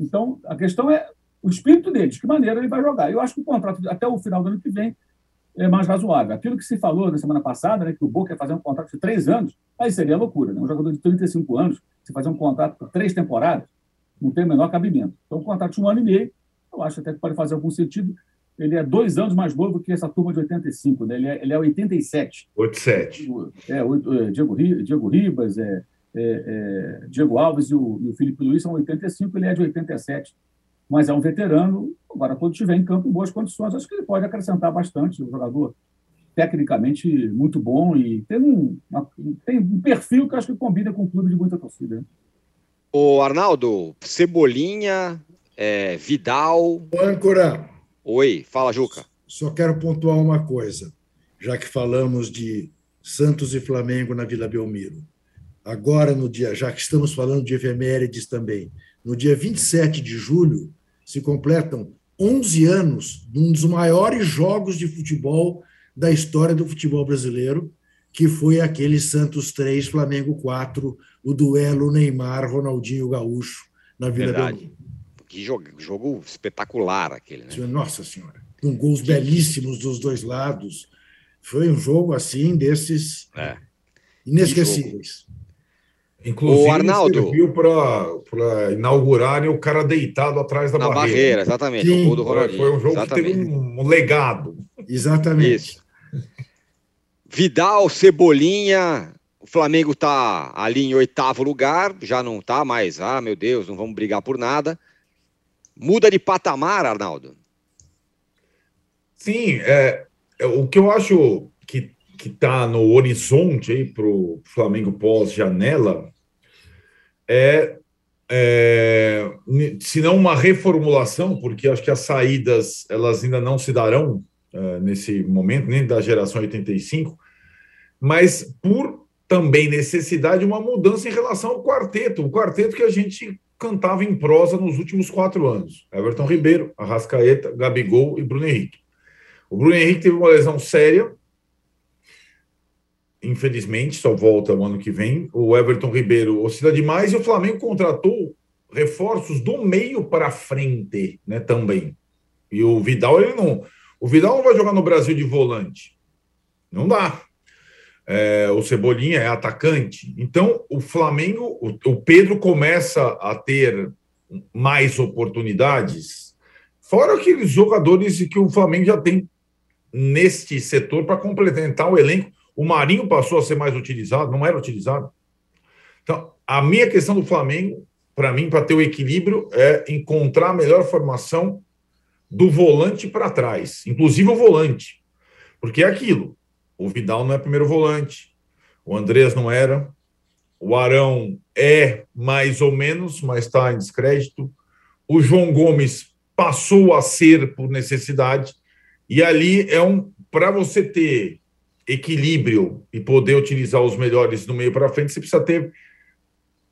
E: Então, a questão é o espírito dele, de que maneira ele vai jogar. Eu acho que o contrato até o final do ano que vem é mais razoável. Aquilo que se falou na semana passada, né, que o Boca ia fazer um contrato de três anos, aí seria loucura. Né? Um jogador de 35 anos, se fazer um contrato por três temporadas, não tem o menor cabimento. Então, um contrato de um ano e meio, eu acho até que pode fazer algum sentido. Ele é dois anos mais novo que essa turma de 85, né? ele, é, ele é 87.
D: 87.
E: É, o, é, Diego, Diego Ribas, é, é, é, Diego Alves e o, e o Felipe Luiz são 85, ele é de 87 mas é um veterano. Agora, quando estiver em campo em boas condições, acho que ele pode acrescentar bastante. Um jogador tecnicamente muito bom e tem um, uma, tem um perfil que acho que combina com um clube de muita torcida.
B: O Arnaldo, Cebolinha, é, Vidal.
C: âncora.
B: Oi, fala, Juca.
C: Só quero pontuar uma coisa, já que falamos de Santos e Flamengo na Vila Belmiro. Agora, no dia, já que estamos falando de efemérides também, no dia 27 de julho, se completam 11 anos de um dos maiores jogos de futebol da história do futebol brasileiro, que foi aquele Santos 3, Flamengo 4, o duelo Neymar, Ronaldinho Gaúcho na Vila Verdade.
B: Que jogo, jogo, espetacular aquele, né?
C: Nossa Senhora. Com gols belíssimos dos dois lados. Foi um jogo assim desses é. inesquecíveis.
D: Inclusive, o Arnaldo serviu para inaugurarem o cara deitado atrás da
B: Na
D: barreira.
B: barreira exatamente. Sim. O do
D: Ronaldinho. Foi um jogo exatamente. que teve um, um legado.
C: Exatamente. Isso.
B: Vidal, Cebolinha, o Flamengo está ali em oitavo lugar, já não está mais, ah, meu Deus, não vamos brigar por nada. Muda de patamar, Arnaldo?
D: Sim, é, é o que eu acho que está no horizonte aí para o Flamengo pós-janela é, é, se não uma reformulação, porque acho que as saídas elas ainda não se darão é, nesse momento, nem da geração 85, mas por também necessidade uma mudança em relação ao quarteto, o quarteto que a gente cantava em prosa nos últimos quatro anos. Everton Ribeiro, Arrascaeta, Gabigol e Bruno Henrique. O Bruno Henrique teve uma lesão séria, infelizmente, só volta o ano que vem. O Everton Ribeiro oscila demais e o Flamengo contratou reforços do meio para frente, né, também. E o Vidal, ele não. O Vidal não vai jogar no Brasil de volante. Não dá. É, o Cebolinha é atacante. Então, o Flamengo, o, o Pedro começa a ter mais oportunidades, fora aqueles jogadores que o Flamengo já tem neste setor para complementar o elenco o Marinho passou a ser mais utilizado, não era utilizado. Então, a minha questão do Flamengo, para mim, para ter o equilíbrio, é encontrar a melhor formação do volante para trás, inclusive o volante. Porque é aquilo: o Vidal não é primeiro volante, o Andrés não era, O Arão é mais ou menos, mas está em descrédito. O João Gomes passou a ser por necessidade. E ali é um. Para você ter equilíbrio e poder utilizar os melhores do meio para frente, você precisa ter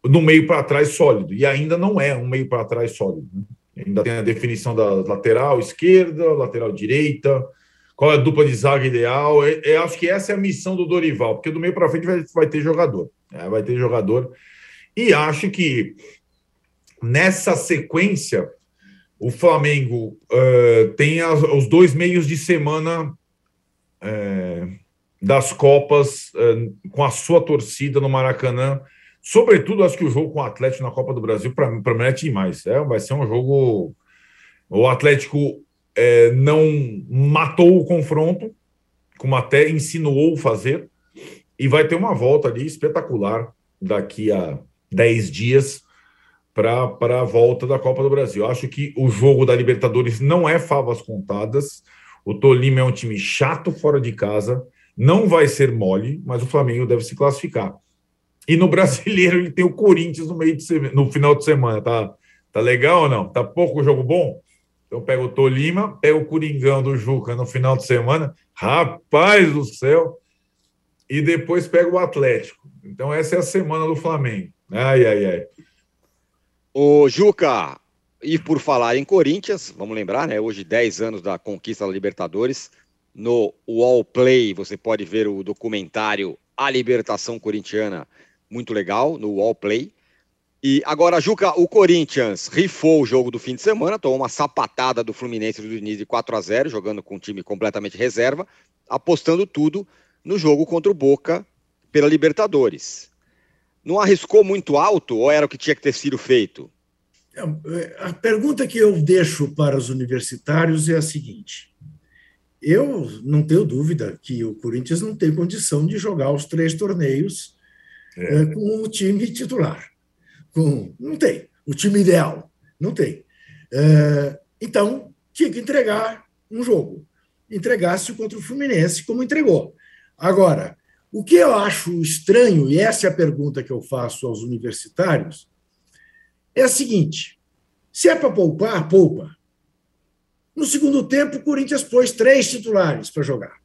D: no meio para trás sólido. E ainda não é um meio para trás sólido. Né? Ainda tem a definição da lateral esquerda, lateral direita, qual é a dupla de zaga ideal. Eu, eu acho que essa é a missão do Dorival, porque do meio para frente vai, vai, ter jogador. Né? Vai ter jogador. E acho que nessa sequência, o Flamengo uh, tem as, os dois meios de semana uh, das Copas uh, com a sua torcida no Maracanã Sobretudo, acho que o jogo com o Atlético na Copa do Brasil promete demais. É, vai ser um jogo. O Atlético é, não matou o confronto, como até insinuou fazer, e vai ter uma volta ali espetacular daqui a 10 dias para a volta da Copa do Brasil. Acho que o jogo da Libertadores não é favas contadas. O Tolima é um time chato fora de casa, não vai ser mole, mas o Flamengo deve se classificar. E no brasileiro ele tem o Corinthians no meio de no final de semana. Tá, tá legal ou não? Tá pouco jogo bom? Então pega o Tolima, pega o Coringão do Juca no final de semana. Rapaz do céu! E depois pega o Atlético. Então essa é a semana do Flamengo. Ai, ai, ai.
B: O Juca, e por falar em Corinthians, vamos lembrar, né? Hoje, 10 anos da conquista da Libertadores. No Wall Play, você pode ver o documentário A Libertação Corintiana muito legal no Wall Play. E agora, Juca, o Corinthians rifou o jogo do fim de semana, tomou uma sapatada do Fluminense do Diniz de 4 a 0 jogando com um time completamente reserva, apostando tudo no jogo contra o Boca pela Libertadores. Não arriscou muito alto ou era o que tinha que ter sido feito?
C: É, a pergunta que eu deixo para os universitários é a seguinte: eu não tenho dúvida que o Corinthians não tem condição de jogar os três torneios é. com o time titular. Com, não tem. O time ideal. Não tem. É, então, tinha que entregar um jogo. Entregasse contra o Fluminense, como entregou. Agora, o que eu acho estranho, e essa é a pergunta que eu faço aos universitários, é a seguinte: se é para poupar, poupa. No segundo tempo, o Corinthians pôs três titulares para jogar.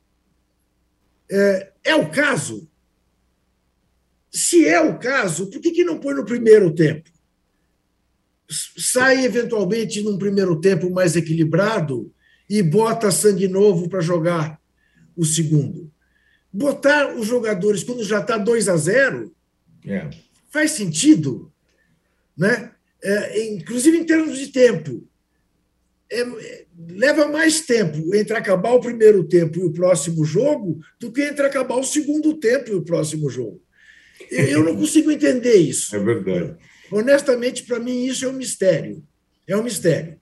C: É, é, o caso se é o caso, por que, que não põe no primeiro tempo? Sai eventualmente num primeiro tempo mais equilibrado e bota sangue novo para jogar o segundo. Botar os jogadores quando já está 2 a 0
D: é.
C: faz sentido, né? É, inclusive em termos de tempo. É, leva mais tempo entre acabar o primeiro tempo e o próximo jogo do que entre acabar o segundo tempo e o próximo jogo. Eu não consigo entender isso.
D: É verdade.
C: Honestamente, para mim, isso é um mistério. É um mistério.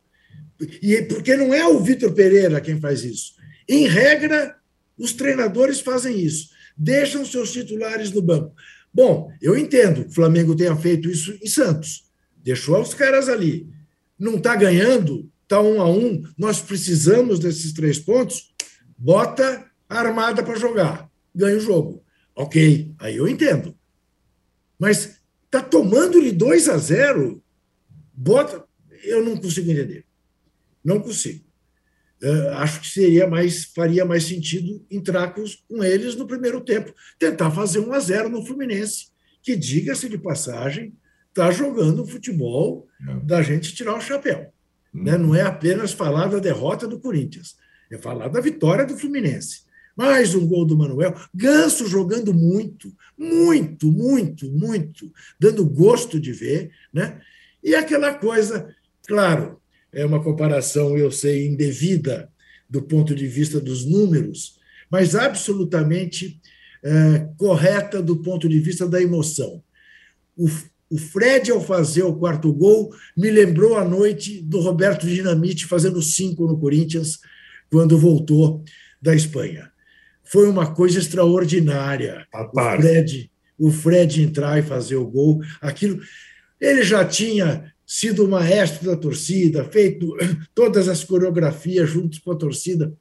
C: E porque não é o Vitor Pereira quem faz isso. Em regra, os treinadores fazem isso. Deixam seus titulares no banco. Bom, eu entendo que o Flamengo tenha feito isso em Santos. Deixou os caras ali. Não está ganhando, está um a um. Nós precisamos desses três pontos. Bota a armada para jogar. Ganha o jogo. Ok, aí eu entendo. Mas está tomando-lhe 2 a 0, bota. Eu não consigo entender. Não consigo. Uh, acho que seria mais, faria mais sentido entrar com, com eles no primeiro tempo, tentar fazer 1 a 0 no Fluminense, que, diga-se de passagem, está jogando futebol não. da gente tirar o chapéu. Hum. Né? Não é apenas falar da derrota do Corinthians, é falar da vitória do Fluminense. Mais um gol do Manuel. Ganso jogando muito, muito, muito, muito, dando gosto de ver, né? E aquela coisa, claro, é uma comparação, eu sei, indevida do ponto de vista dos números, mas absolutamente é, correta do ponto de vista da emoção. O, o Fred, ao fazer o quarto gol, me lembrou a noite do Roberto Dinamite fazendo cinco no Corinthians, quando voltou da Espanha foi uma coisa extraordinária. O Fred, o Fred entrar e fazer o gol, aquilo. Ele já tinha sido o maestro da torcida, feito todas as coreografias juntos com a torcida.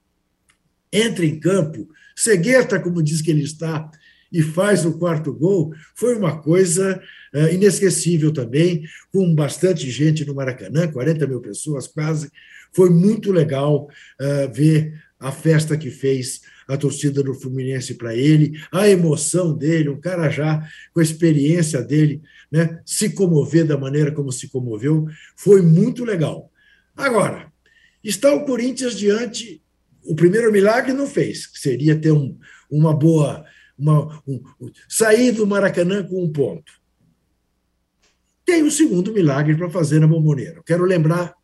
C: Entra em campo, cegueta, como diz que ele está, e faz o quarto gol, foi uma coisa uh, inesquecível também, com bastante gente no Maracanã, 40 mil pessoas quase. Foi muito legal uh, ver a festa que fez a torcida do Fluminense para ele, a emoção dele, um cara já com a experiência dele, né, se comover da maneira como se comoveu, foi muito legal. Agora, está o Corinthians diante. O primeiro milagre não fez, que seria ter um, uma boa uma, um, sair do Maracanã com um ponto. Tem o um segundo milagre para fazer na Bomboneira. Quero lembrar,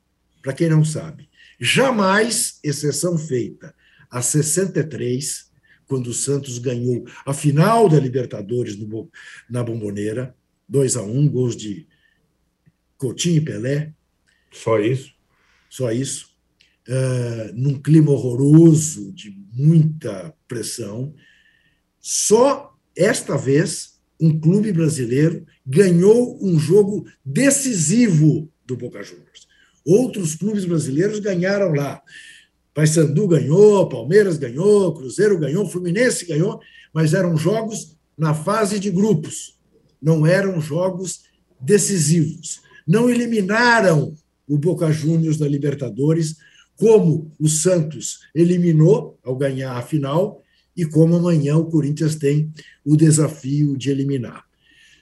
C: para quem não sabe, jamais exceção feita a 63, quando o Santos ganhou a final da Libertadores no, na Bomboneira, 2 a 1 gols de Coutinho e Pelé.
D: Só isso?
C: Só isso. Uh, num clima horroroso, de muita pressão. Só esta vez um clube brasileiro ganhou um jogo decisivo do Boca Juniors. Outros clubes brasileiros ganharam lá. Paysandu ganhou, Palmeiras ganhou, Cruzeiro ganhou, Fluminense ganhou, mas eram jogos na fase de grupos, não eram jogos decisivos. Não eliminaram o Boca Juniors da Libertadores, como o Santos eliminou ao ganhar a final e como amanhã o Corinthians tem o desafio de eliminar.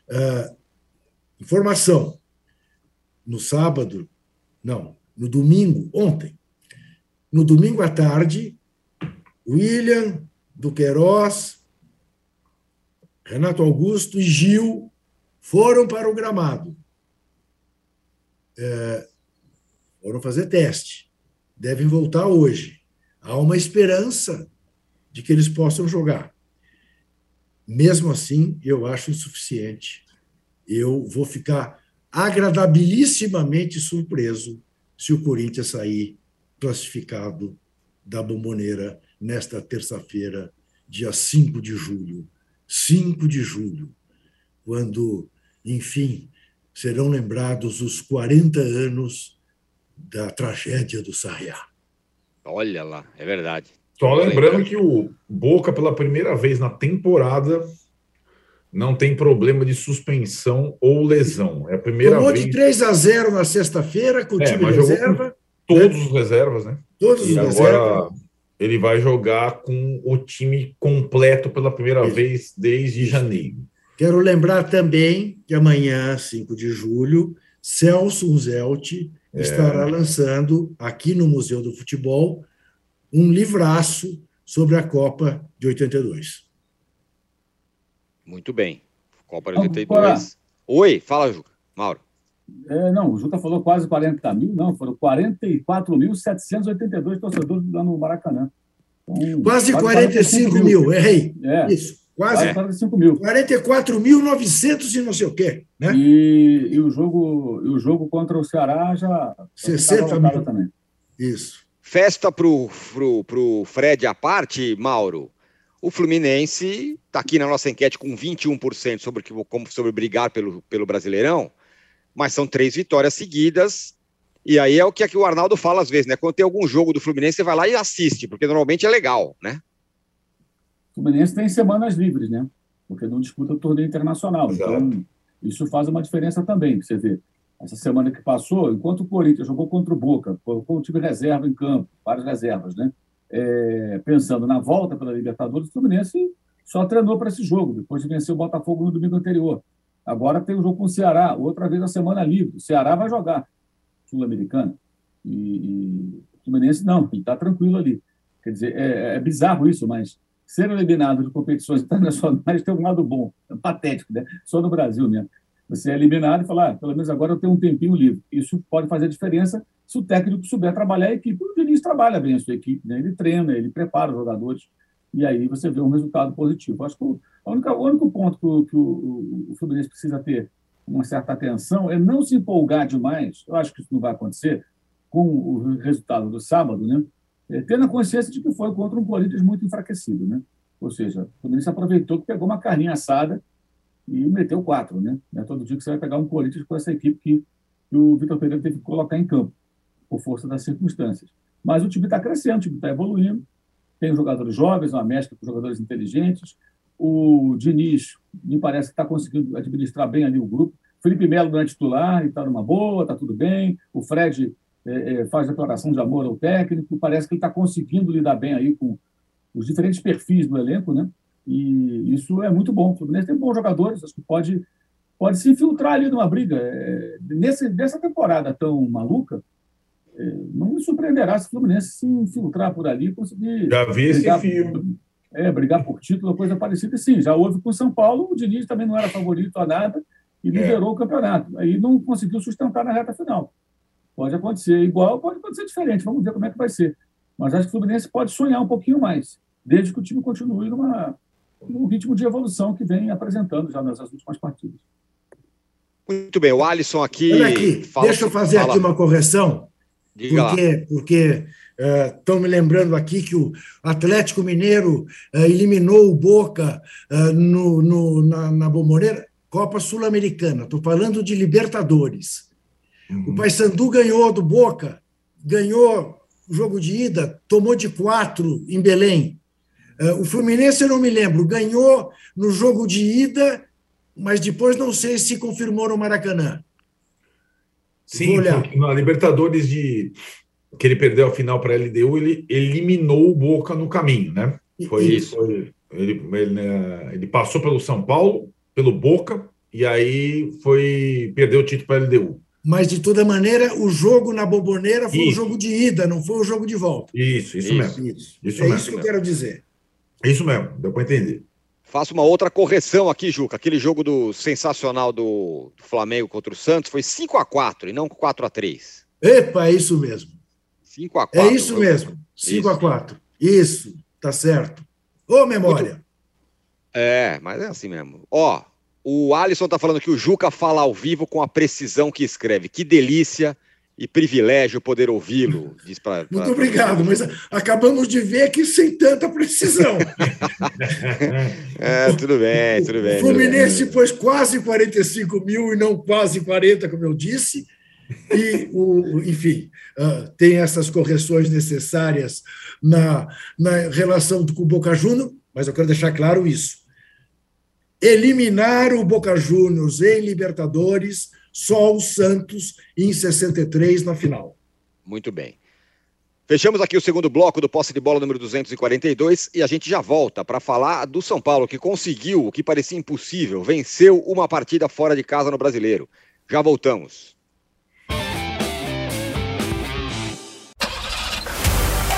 C: Uh, informação: no sábado, não, no domingo, ontem, no domingo à tarde, William, Duqueiroz, Renato Augusto e Gil foram para o gramado. É, foram fazer teste. Devem voltar hoje. Há uma esperança de que eles possam jogar. Mesmo assim, eu acho insuficiente. Eu vou ficar agradabilíssimamente surpreso se o Corinthians sair classificado da Bomboneira nesta terça-feira, dia 5 de julho. 5 de julho, quando, enfim, serão lembrados os 40 anos da tragédia do Sarriá.
B: Olha lá, é verdade.
D: Só lembrando que o Boca, pela primeira vez na temporada, não tem problema de suspensão ou lesão. É a primeira
C: Tomou
D: vez.
C: de 3 a 0 na sexta-feira com o
D: É,
C: time reserva.
D: Todos os reservas, né?
C: Todos os
D: E
C: reservas.
D: agora ele vai jogar com o time completo pela primeira
C: Isso.
D: vez desde janeiro.
C: Quero lembrar também que amanhã, 5 de julho, Celso Unzelt
D: É.
C: estará lançando aqui no Museu do Futebol um livraço sobre a Copa de 82.
B: Muito bem. Copa de
E: Vamos
B: 82. Oi, fala, Juca. Mauro.
E: É, não, o Juca falou quase 40 mil, não, foram 44.782 torcedores lá no Maracanã. Então,
C: Quase 45 mil, errei.
E: É,
C: Isso,
E: quase
C: quase
E: 45 mil.
C: 44.900 e não sei o quê. Né?
E: E, e o jogo, e o jogo contra o Ceará já
C: 60
E: estava lotado
C: mil.
E: também.
C: Isso.
B: Festa pro, pro, pro Fred à parte, Mauro. O Fluminense está aqui na nossa enquete com 21% sobre, que- como sobre brigar pelo, pelo Brasileirão, mas são três vitórias seguidas. E aí é o que aqui o Arnaldo fala às vezes, né? Quando tem algum jogo do Fluminense, você vai lá e assiste, porque normalmente é legal, né?
E: O Fluminense tem semanas livres, né? Porque não disputa o torneio internacional. Então, isso faz uma diferença também. Você vê, essa semana que passou, enquanto o Corinthians jogou contra o Boca, colocou o time reserva em campo, várias reservas, né? É, pensando na volta pela Libertadores, o Fluminense só treinou para esse jogo, depois de vencer o Botafogo no domingo anterior. Agora tem o jogo com o Ceará, outra vez a semana livre. O Ceará vai jogar Sul-Americana. E, e o Fluminense não, ele está tranquilo ali. Quer dizer, é, é bizarro isso, mas ser eliminado de competições internacionais tem um lado bom, é patético, né? Só no Brasil mesmo. Você é eliminado e fala, ah, pelo menos agora eu tenho um tempinho livre. Isso pode fazer diferença se o técnico souber trabalhar a equipe. O Diniz trabalha bem a sua equipe, né? ele treina, ele prepara os jogadores, e aí você vê um resultado positivo. Acho que o, o único ponto que, o, que o, o Fluminense precisa ter uma certa atenção é não se empolgar demais, eu acho que isso não vai acontecer, com o resultado do sábado, né? É, tendo a consciência de que foi contra um Corinthians muito enfraquecido, né? Ou seja, o Fluminense aproveitou que pegou uma carninha assada e meteu quatro, né? É todo dia que você vai pegar um Corinthians com essa equipe que, que o Vitor Pereira teve que colocar em campo, por força das circunstâncias. Mas o time está crescendo, o time está evoluindo, tem jogadores jovens, uma mescla com jogadores inteligentes, O Diniz, me parece que está conseguindo administrar bem ali o grupo. Felipe Melo não é titular e está numa boa, está tudo bem. O Fred é, é, faz declaração de amor ao técnico. Parece que ele está conseguindo lidar bem aí com os diferentes perfis do elenco, né? E isso é muito bom. O Fluminense tem bons jogadores, acho que pode, pode se infiltrar ali numa briga. É, nesse, nessa temporada tão maluca, não me surpreenderá se o Fluminense se infiltrar por ali e conseguir.
D: Já vi esse filme.
E: É, brigar por título, coisa parecida. Sim, já houve com o São Paulo, o Diniz também não era favorito a nada e liderou é. o campeonato. Aí não conseguiu sustentar na reta final. Pode acontecer igual, pode acontecer diferente. Vamos ver como é que vai ser. Mas acho que o Fluminense pode sonhar um pouquinho mais, desde que o time continue numa, num ritmo de evolução que vem apresentando já nas últimas partidas.
B: Muito bem, o Alisson aqui.
C: Aqui, fala, deixa eu fazer fala. aqui uma correção. Diga porque, lá. porque Estão uh, me lembrando aqui que o Atlético Mineiro uh, eliminou o Boca uh, no, no, na, na Bomboneira, Copa Sul-Americana. Estou falando de Libertadores. Uhum. O Paysandu ganhou do Boca, ganhou o jogo de ida, tomou de quatro em Belém. o Fluminense, eu não me lembro, ganhou no jogo de ida, mas depois não sei se confirmou no Maracanã.
D: Sim, na Libertadores de que ele perdeu a final para a LDU, ele eliminou o Boca no caminho, né? Foi isso. Foi, ele, ele, né, ele, passou pelo São Paulo, pelo Boca, e aí foi perdeu o título para a LDU.
C: Mas, de toda maneira, o jogo na Boboneira foi o um jogo de ida, não foi o um jogo de volta.
D: Isso, isso, isso mesmo. Isso,
C: isso é mesmo. isso que eu quero dizer.
D: Isso mesmo, deu para entender.
B: Faço uma outra correção aqui, Juca. Aquele jogo do sensacional do Flamengo contra o Santos foi 5 a 4 e não 4 a 3
C: Epa, é isso mesmo.
B: 5 a 4
C: É isso mesmo, 5 a 4 Isso, tá certo. Ô, memória. Muito...
B: É, mas é assim mesmo. Ó, o Alisson tá falando que o Juca fala ao vivo com a precisão que escreve. Que delícia e privilégio poder ouvi-lo. Diz pra,
C: pra, Muito obrigado, mas acabamos de ver que sem tanta precisão.
B: é, tudo bem, tudo bem.
C: O Fluminense bem. pôs quase 45 mil e não quase 40, como eu disse. E, o, enfim, uh, tem essas correções necessárias na, na relação com o Boca Juniors, mas eu quero deixar claro isso. Eliminar o Boca Juniors em Libertadores, só o Santos em 63 na final.
B: Muito bem. Fechamos aqui o segundo bloco do posse de bola número 242 e a gente já volta para falar do São Paulo, que conseguiu o que parecia impossível, venceu uma partida fora de casa no Brasileiro. Já voltamos.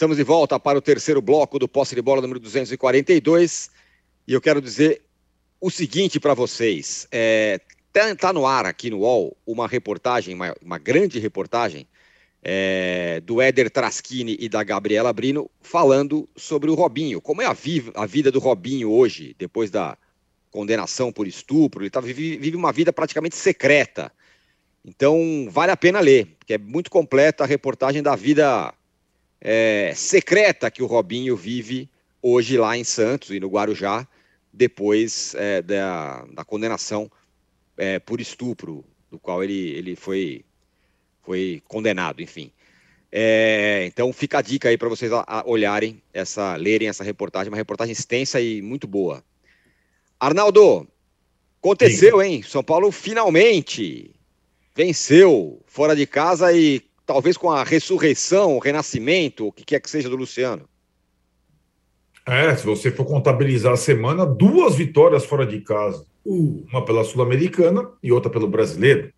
B: Estamos de volta para o terceiro bloco do posse de bola número 242 e eu quero dizer o seguinte para vocês. É, tá, tá, no ar aqui no UOL uma reportagem, uma, uma grande reportagem é, do Éder Traschini e da Gabriela Brino falando sobre o Robinho. Como é a, vi a vida do Robinho hoje, depois da condenação por estupro? Ele tá, vive, vive uma vida praticamente secreta. Então, vale a pena ler, porque é muito completa a reportagem da vida é, secreta que o Robinho vive hoje lá em Santos e no Guarujá, depois é, da, da, condenação é, por estupro, do qual ele, ele foi, foi condenado, enfim. É, então fica a dica aí para vocês a, a olharem essa, lerem essa reportagem, uma reportagem extensa e muito boa. Arnaldo, aconteceu, hein? São Paulo finalmente venceu fora de casa e talvez com a ressurreição, o renascimento, o que quer que seja do Luciano.
D: É, se você for contabilizar a semana, duas vitórias fora de casa. Uma pela Sul-Americana e outra pelo Brasileiro.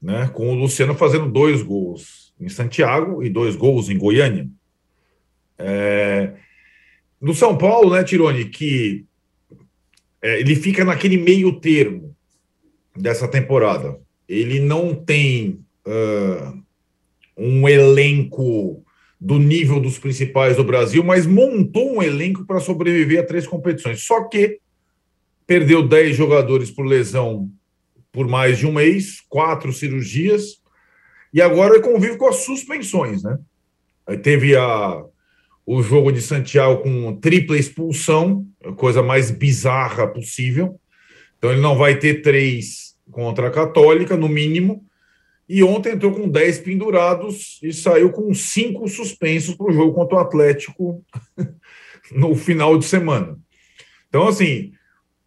D: Né? Com o Luciano fazendo dois gols em Santiago e dois gols em Goiânia. É... No São Paulo, né, Tirone, que é, ele fica naquele meio termo dessa temporada. Ele não tem uh, um elenco do nível dos principais do Brasil, mas montou um elenco para sobreviver a três competições. Só que perdeu 10 jogadores por lesão por mais de um mês, quatro cirurgias, e agora convive com as suspensões, né? Aí teve a, o jogo de Santiago com tripla expulsão, a coisa mais bizarra possível. Então ele não vai ter três contra a Católica, no mínimo. E ontem entrou com 10 pendurados e saiu com cinco suspensos para o jogo contra o Atlético no final de semana. Então, assim,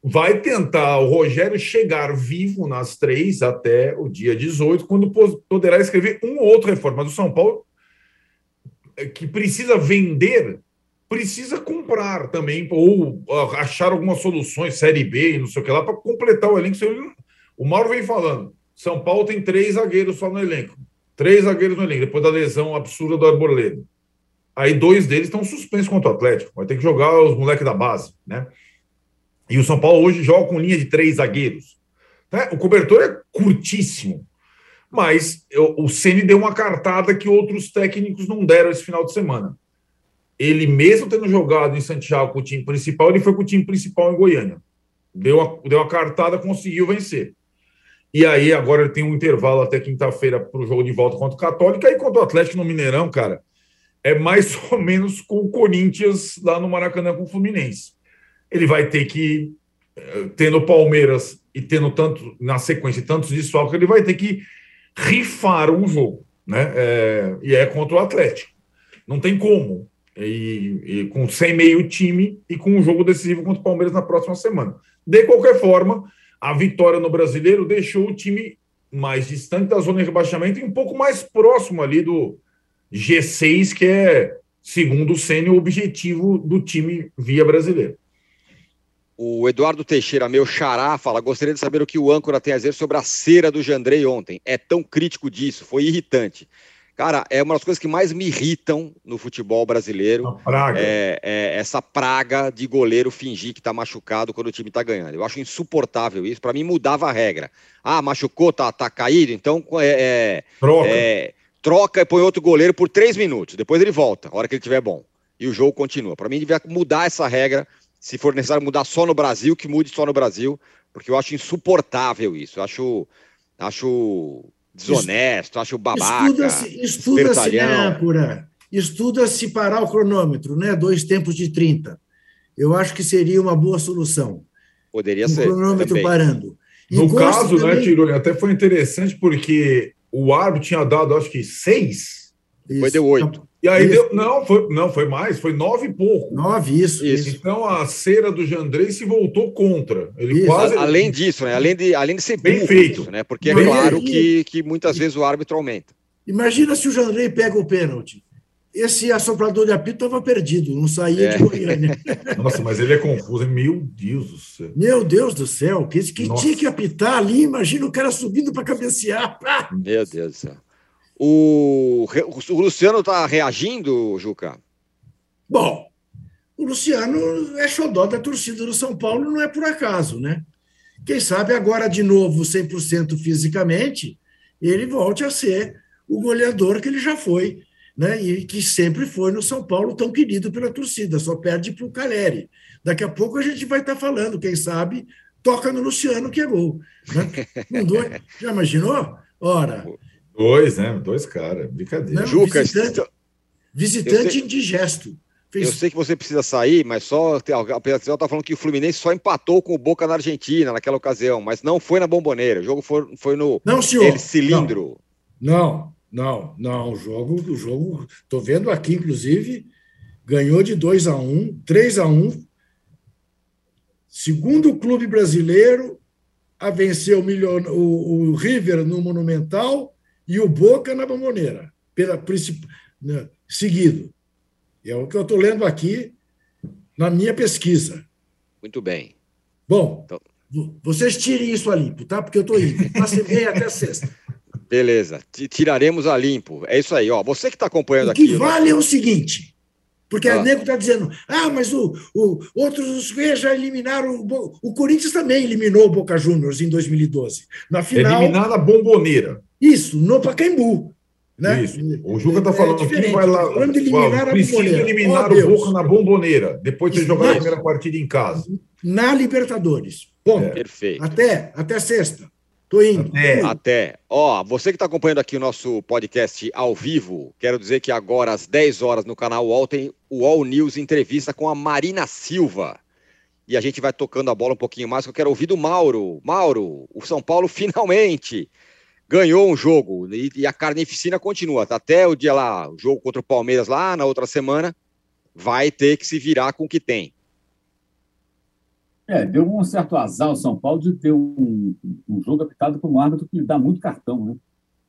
D: vai tentar o Rogério chegar vivo nas três até o dia 18, quando poderá escrever um ou outro reforma. Mas o São Paulo, é, que precisa vender, precisa comprar também, ou achar algumas soluções, Série B não sei o que lá, para completar o elenco. O Mauro vem falando. São Paulo tem três zagueiros só no elenco. Três zagueiros no elenco, depois da lesão absurda do Arboleda. Aí dois deles estão suspensos contra o Atlético. Vai ter que jogar os moleques da base, né? E o São Paulo hoje joga com linha de três zagueiros. Né? O cobertor é curtíssimo. Mas eu, o Ceni deu uma cartada que outros técnicos não deram esse final de semana. Ele, mesmo tendo jogado em Santiago com o time principal, ele foi com o time principal em Goiânia. Deu uma, deu uma cartada, conseguiu vencer. E aí, agora tem um intervalo até quinta-feira para o jogo de volta contra o Católica. E contra o Atlético no Mineirão, cara, é mais ou menos com o Corinthians lá no Maracanã com o Fluminense. Ele vai ter que, eh, tendo Palmeiras e tendo tanto, na sequência, tantos desfalques, ele vai ter que rifar um jogo, né? É, e é contra o Atlético. Não tem como. E, e, com sem meio time e com um jogo decisivo contra o Palmeiras na próxima semana. De qualquer forma, a vitória no brasileiro deixou o time mais distante da zona de rebaixamento e um pouco mais próximo ali do G6, que é, segundo o Sênio, o objetivo do time via brasileiro.
B: O Eduardo Teixeira, meu xará, fala: gostaria de saber o que o âncora tem a dizer sobre a cera do Jandrei ontem. É tão crítico disso, foi irritante. Cara, é uma das coisas que mais me irritam no futebol brasileiro.
D: praga.
B: É, é, essa praga de goleiro fingir que tá machucado quando o time tá ganhando. Eu acho insuportável isso. Para mim, mudava a regra. Ah, machucou, tá, tá caído, então é, é
D: troca.
B: É, troca e põe outro goleiro por três minutos. Depois ele volta, a hora que ele estiver bom. E o jogo continua. Para mim, devia mudar essa regra. Se for necessário mudar só no Brasil, que mude só no Brasil, porque eu acho insuportável isso. Eu acho, acho desonesto, acho babaca.
C: Estuda-se, estuda-se né, Pura? Estuda-se parar o cronômetro, né? Dois tempos de 30. Eu acho que seria uma boa solução.
B: Poderia
C: um
B: ser.
C: cronômetro
B: também.
C: parando. E
D: No caso, né,
C: também-
D: Tironi, até foi interessante porque o árbitro tinha dado, acho que seis.
B: Foi deu oito.
D: E aí
C: Isso.
D: deu. Não, foi, não, foi mais, foi nove e pouco.
C: Nove, isso.
B: Isso.
D: Então a cera do Jandrei se voltou contra. Ele
C: Isso.
D: quase.
B: Além disso, né? Além de, além de ser
D: Bem
B: burro
D: feito.
B: isso, né? Porque é claro
C: aí-
B: que, que muitas vezes o árbitro aumenta.
C: Imagina se o Jandrei pega o pênalti. Esse assoprador de apito estava perdido, não saía
B: É.
C: de Goiânia.
D: Nossa, mas ele é confuso. Meu Deus do céu.
C: Meu Deus do céu, que, que
D: Nossa.
C: tinha que apitar ali, imagina o cara subindo para cabecear.
B: Meu Deus do céu. O, o Luciano tá reagindo, Juca?
C: Bom, o Luciano é xodó da torcida do São Paulo, não é por acaso, né? Quem sabe agora, de novo, 100% fisicamente, ele volte a ser o goleador que ele já foi, né? E que sempre foi no São Paulo tão querido pela torcida, só perde para o Caleri. Daqui a pouco a gente vai estar falando, quem sabe, toca no Luciano que é gol. Né? Dois, já imaginou? Ora,
D: Dois, né? Dois caras. Brincadeira.
C: Não,
B: Juca,
C: visitante- visitante
B: sei-
C: indigesto. Fez
B: eu sei que você precisa sair, mas só a pessoa tá falando que o Fluminense só empatou com o Boca na Argentina naquela ocasião, mas não foi na bomboneira. O jogo foi, foi no
C: Não, senhor.
B: El cilindro.
C: Não, não, não. O jogo, o jogo, estou vendo aqui, inclusive, ganhou de 2 a 1 um, 3 a 1 um. Segundo clube brasileiro a vencer o, Milion... o, o River no Monumental e o Boca na Bomboneira, pela princip... né, seguido. É o que eu estou lendo aqui na minha pesquisa.
B: Muito bem.
C: Bom,
B: Então-
C: vo- vocês tirem isso a limpo, tá? Porque eu estou indo. Passe bem até sexta.
B: Beleza. Ti- Tiraremos a limpo. É isso aí, ó. Você que está acompanhando
C: O
B: aqui.
C: que
B: o
C: vale é o seguinte, porque
B: Ah.
C: o nego está dizendo, ah, mas o, o, outros já eliminaram, o, o Corinthians também eliminou o Boca Juniors em 2012. Na final,
D: Eliminar na bomboneira.
C: Isso, no Pacaembu. Né?
D: Isso. O Juca está falando
C: é
D: que vai lá.
C: Falando de eliminar
D: precisa eliminar
C: Oh,
D: o Boca na bomboneira, depois de jogado a primeira partida em casa.
C: Na Libertadores. Ponto.
B: Perfeito.
C: Até, até sexta. Tô indo.
D: É.
C: Fui.
B: Até. Ó, você que está acompanhando aqui o nosso podcast ao vivo, quero dizer que agora às 10 horas no canal UOL tem o All News entrevista com a Marina Silva. E a gente vai tocando a bola um pouquinho mais, que eu quero ouvir do Mauro. Mauro, o São Paulo finalmente ganhou um jogo e, e a carnificina continua. Até o dia lá, o jogo contra o Palmeiras lá na outra semana, vai ter que se virar com o que tem.
E: É, deu um certo azar o São Paulo de ter um, um jogo apitado por um árbitro que dá muito cartão, né?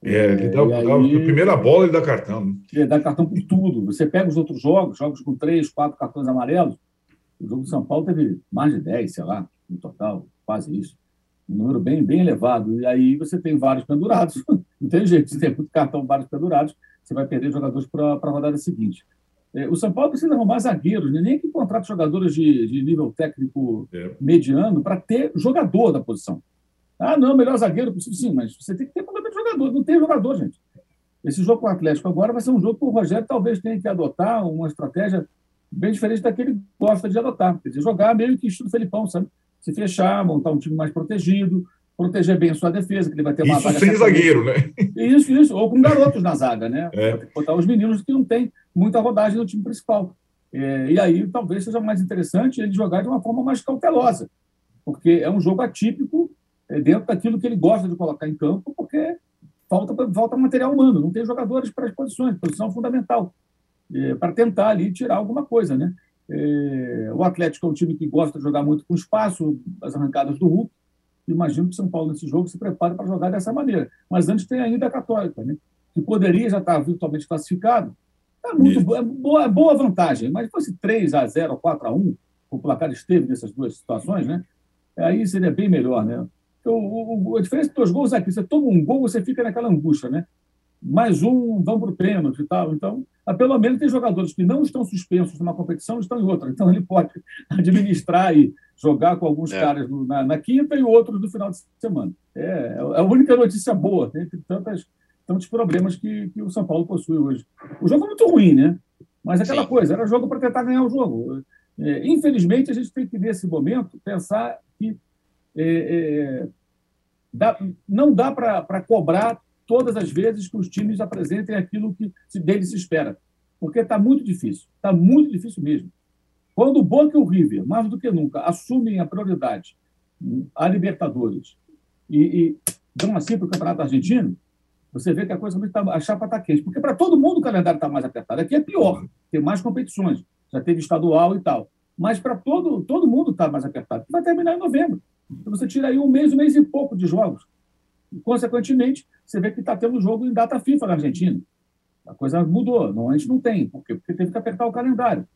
D: É, ele dá,
E: e
D: dá-
E: aí-
D: a primeira bola ele dá cartão. né?
E: Ele dá cartão por tudo. Você pega os outros jogos, jogos com três, quatro cartões amarelos. O jogo do São Paulo teve mais de 10, sei lá, no total, quase isso. Um número bem, bem elevado. E aí você tem vários pendurados. Não tem jeito, se tem muito cartão, vários pendurados, você vai perder jogadores para a rodada seguinte. É, O São Paulo precisa arrumar zagueiros, né? nem que contrate jogadores de, de nível técnico
D: É.
E: mediano para ter jogador da posição. Ah, não, melhor zagueiro possível. Sim, mas você tem que ter pelo menos jogador. Não tem jogador, gente. Esse jogo com o Atlético agora vai ser um jogo que o Rogério talvez tenha que adotar uma estratégia bem diferente da que ele gosta de adotar. Quer dizer, jogar meio que estilo Felipão, sabe? Se fechar, montar um time mais protegido, proteger bem a sua defesa, que ele vai ter uma
D: Isso sem zagueiro, né?
E: Isso, isso. Ou com garotos na zaga, né?
D: É.
E: Botar os meninos que não têm muita rodagem no time principal. É, e aí talvez seja mais interessante ele jogar de uma forma mais cautelosa, porque é um jogo atípico é, dentro daquilo que ele gosta de colocar em campo, porque falta, falta material humano, não tem jogadores para as posições, posição fundamental, é, para tentar ali tirar alguma coisa, né? É, o Atlético é um time que gosta de jogar muito com espaço, as arrancadas do Hulk. Imagino que o São Paulo, nesse jogo, se prepare para jogar dessa maneira. Mas antes tem ainda a Católica, né? que poderia já estar virtualmente classificado. É, muito, bo- é boa, é boa vantagem, mas se fosse 3 a 0 4 a 1 o placar esteve nessas duas situações, né? aí seria bem melhor. Né? Então, o, o- a diferença dos gols é que você toma um gol, você fica naquela angústia, né? Mais um, vão para o pênalti e tal. Então, ah, pelo menos tem jogadores que não estão suspensos numa competição, estão em outra. Então, ele pode administrar e jogar com alguns
B: É.
E: caras no- na, na quinta e outros no final de semana. É, é a única notícia boa, né, entre tantas, tantos problemas que, que o São Paulo possui hoje. O jogo é muito ruim, né? Mas aquela
B: Sim.
E: coisa, era jogo para tentar ganhar o jogo. É, infelizmente, a gente tem que, nesse momento, pensar que é, é, dá- não dá para cobrar todas as vezes que os times apresentem aquilo que deles se espera. Porque está muito difícil. Está muito difícil mesmo. Quando o Boca e o River, mais do que nunca, assumem a prioridade a Libertadores e, e dão assim para o Campeonato Argentino, você vê que a coisa tá, a chapa está quente. Porque para todo mundo o calendário está mais apertado. Aqui é pior, tem mais competições. Já teve estadual e tal. Mas para todo, todo mundo está mais apertado. Vai terminar em novembro. Então você tira aí um mês, um mês e pouco de jogos. E, consequentemente, você vê que está tendo jogo em data FIFA na Argentina. A coisa mudou. Normalmente não tem. Por quê? Porque teve que apertar o calendário.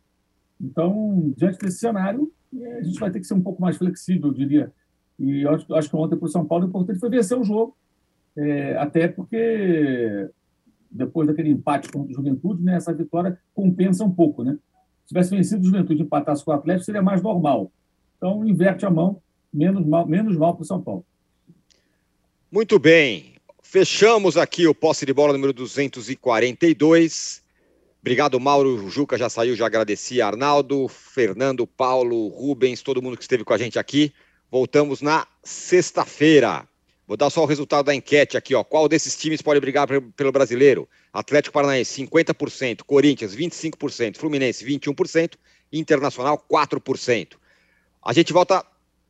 E: Então, diante desse cenário, eh, a gente vai ter que ser um pouco mais flexível, eu diria. E acho, acho que ontem para o São Paulo o importante foi vencer o jogo. eh, até porque depois daquele empate contra o Juventude, né, essa vitória compensa um pouco. Né? Se tivesse vencido o Juventude e empatasse com o Atlético, seria mais normal. Então, inverte a mão, menos mal, menos mal para o São Paulo.
B: Muito bem. Fechamos aqui o posse de bola número 242. Obrigado, Mauro. O Juca já saiu, já agradeci. Arnaldo, Fernando, Paulo, Rubens, todo mundo que esteve com a gente aqui. Voltamos na sexta-feira. Vou dar só o resultado da enquete aqui, ó. Qual desses times pode brigar pe- pelo brasileiro? Atlético Paranaense, 50%, Corinthians, 25%, Fluminense, 21%, Internacional, 4%. A gente volta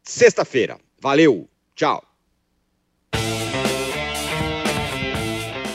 B: sexta-feira. Valeu, tchau.